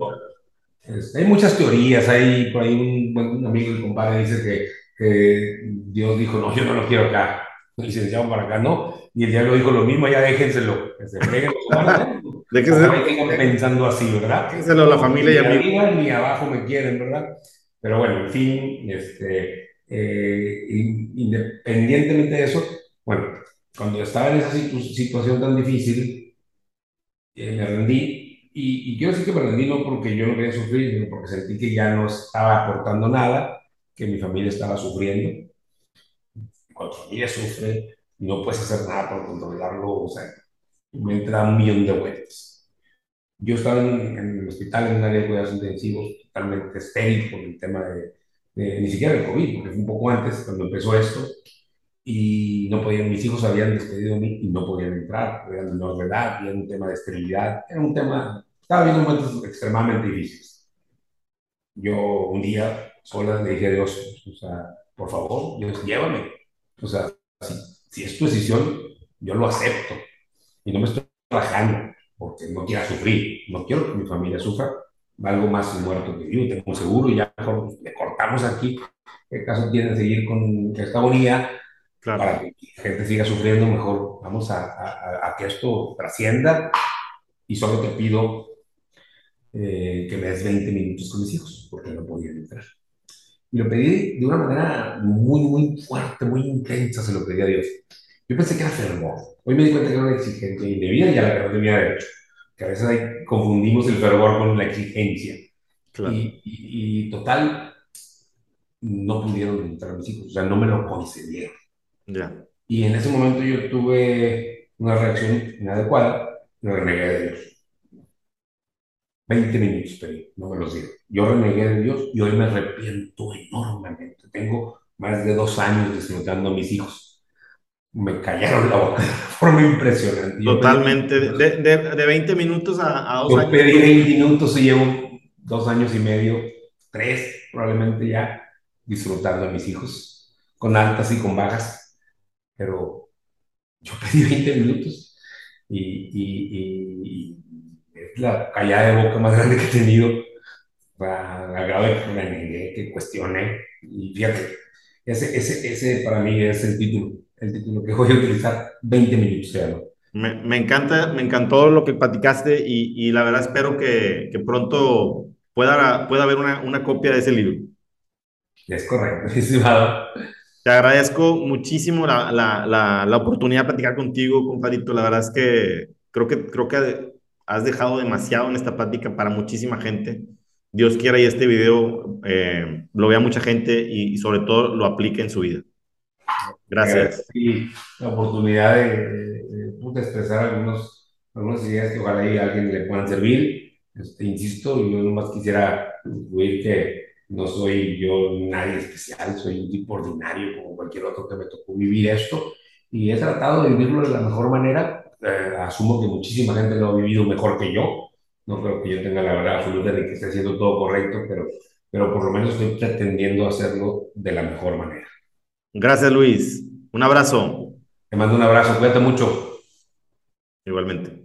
Speaker 2: Hay muchas teorías, hay por ahí un, un amigo y compadre dice que, que, Dios dijo, no, yo no lo quiero acá, licenciado para acá, no, y el diablo dijo lo mismo, ya déjenselo, que se peguen los
Speaker 1: Déjenselo.
Speaker 2: pensando así, ¿verdad?
Speaker 1: Déjenselo a la familia y
Speaker 2: ni
Speaker 1: a mí.
Speaker 2: arriba ni abajo me quieren, ¿verdad? Pero bueno, en fin, este, eh, independientemente de eso, bueno, cuando estaba en esa situ situación tan difícil, eh, me rendí. Y, y, quiero decir que me rendí no porque yo no quería sufrir, sino porque sentí que ya no estaba aportando nada, que mi familia estaba sufriendo. Cuando tu familia sufre, no puedes hacer nada por controlarlo, o sea, me entra un millón de vueltas. Yo estaba en, en, el hospital, en un área de cuidados intensivos, totalmente estéril por el tema de, de, ni siquiera el COVID, porque fue un poco antes cuando empezó esto, y no podían, mis hijos habían despedido de mí y no podían entrar, eran menores de edad, había un tema de esterilidad, era un tema, estaba viendo momentos extremadamente difíciles. Yo un día sola le dije a Dios, o sea, por favor, Dios, llévame. O sea, si, si es tu decisión, yo lo acepto. Y no me estoy trabajando porque no quiera sufrir, no quiero que mi familia sufra, valgo más muerto que vivo, tengo un seguro y ya le cortamos aquí. ¿Qué caso tiene seguir con esta agonía? Claro. Para que la gente siga sufriendo, mejor vamos a, a, a que esto trascienda y solo te pido eh, que me des 20 minutos con mis hijos, porque no podía entrar. Y lo pedí de una manera muy, muy fuerte, muy intensa, se lo pedí a Dios. Yo pensé que era fervor. Hoy me di cuenta que era una exigencia indebida y a la que no tenía derecho. Que a veces hay, confundimos el fervor con la exigencia. Claro. Y, y, y, total, no pudieron entrar a mis hijos, o sea, no me lo concedieron.
Speaker 1: Yeah.
Speaker 2: Y en ese momento yo tuve una reacción inadecuada, me renegué de Dios. 20 minutos pedí, no me los dieron. Yo renegué de Dios y hoy me arrepiento enormemente. Tengo más de dos años disfrutando a mis hijos. Me callaron la boca de forma impresionante.
Speaker 1: Totalmente. Pedí, de, de, de, 20 minutos a, a dos
Speaker 2: yo
Speaker 1: años.
Speaker 2: pedí 20 minutos y llevo dos años y medio, tres probablemente ya, disfrutando a mis hijos, con altas y con bajas. Pero yo pedí 20 minutos y, y, y es la callada de boca más grande que he tenido. A grado de me negué, que cuestioné. Y fíjate, ese, ese, ese para mí es el título, el título que voy a utilizar 20 minutos.
Speaker 1: Me, me, encanta, me encantó lo que platicaste y, y la verdad espero que, que pronto pueda, pueda haber una, una, copia de ese libro.
Speaker 2: Es correcto, estimado.
Speaker 1: Te agradezco muchísimo la, la, la, la, oportunidad de platicar contigo, compadrito. La verdad es que creo que, creo que has dejado demasiado en esta plática para muchísima gente. Dios quiera y este video eh, lo vea mucha gente y, y, sobre todo lo aplique en su vida. Gracias.
Speaker 2: Y la oportunidad de, de, de expresar algunos algunas ideas que ojalá a alguien le puedan servir. Este, insisto, yo nomás quisiera incluir que no soy yo nadie especial, soy un tipo ordinario como cualquier otro que me tocó vivir esto y he tratado de vivirlo de la mejor manera. Eh, asumo que muchísima gente lo ha vivido mejor que yo. No creo que yo tenga la verdad absoluta de que esté haciendo todo correcto, pero, pero por lo menos estoy pretendiendo hacerlo de la mejor manera.
Speaker 1: Gracias, Luis. Un abrazo.
Speaker 2: Te mando un abrazo. Cuídate mucho.
Speaker 1: Igualmente.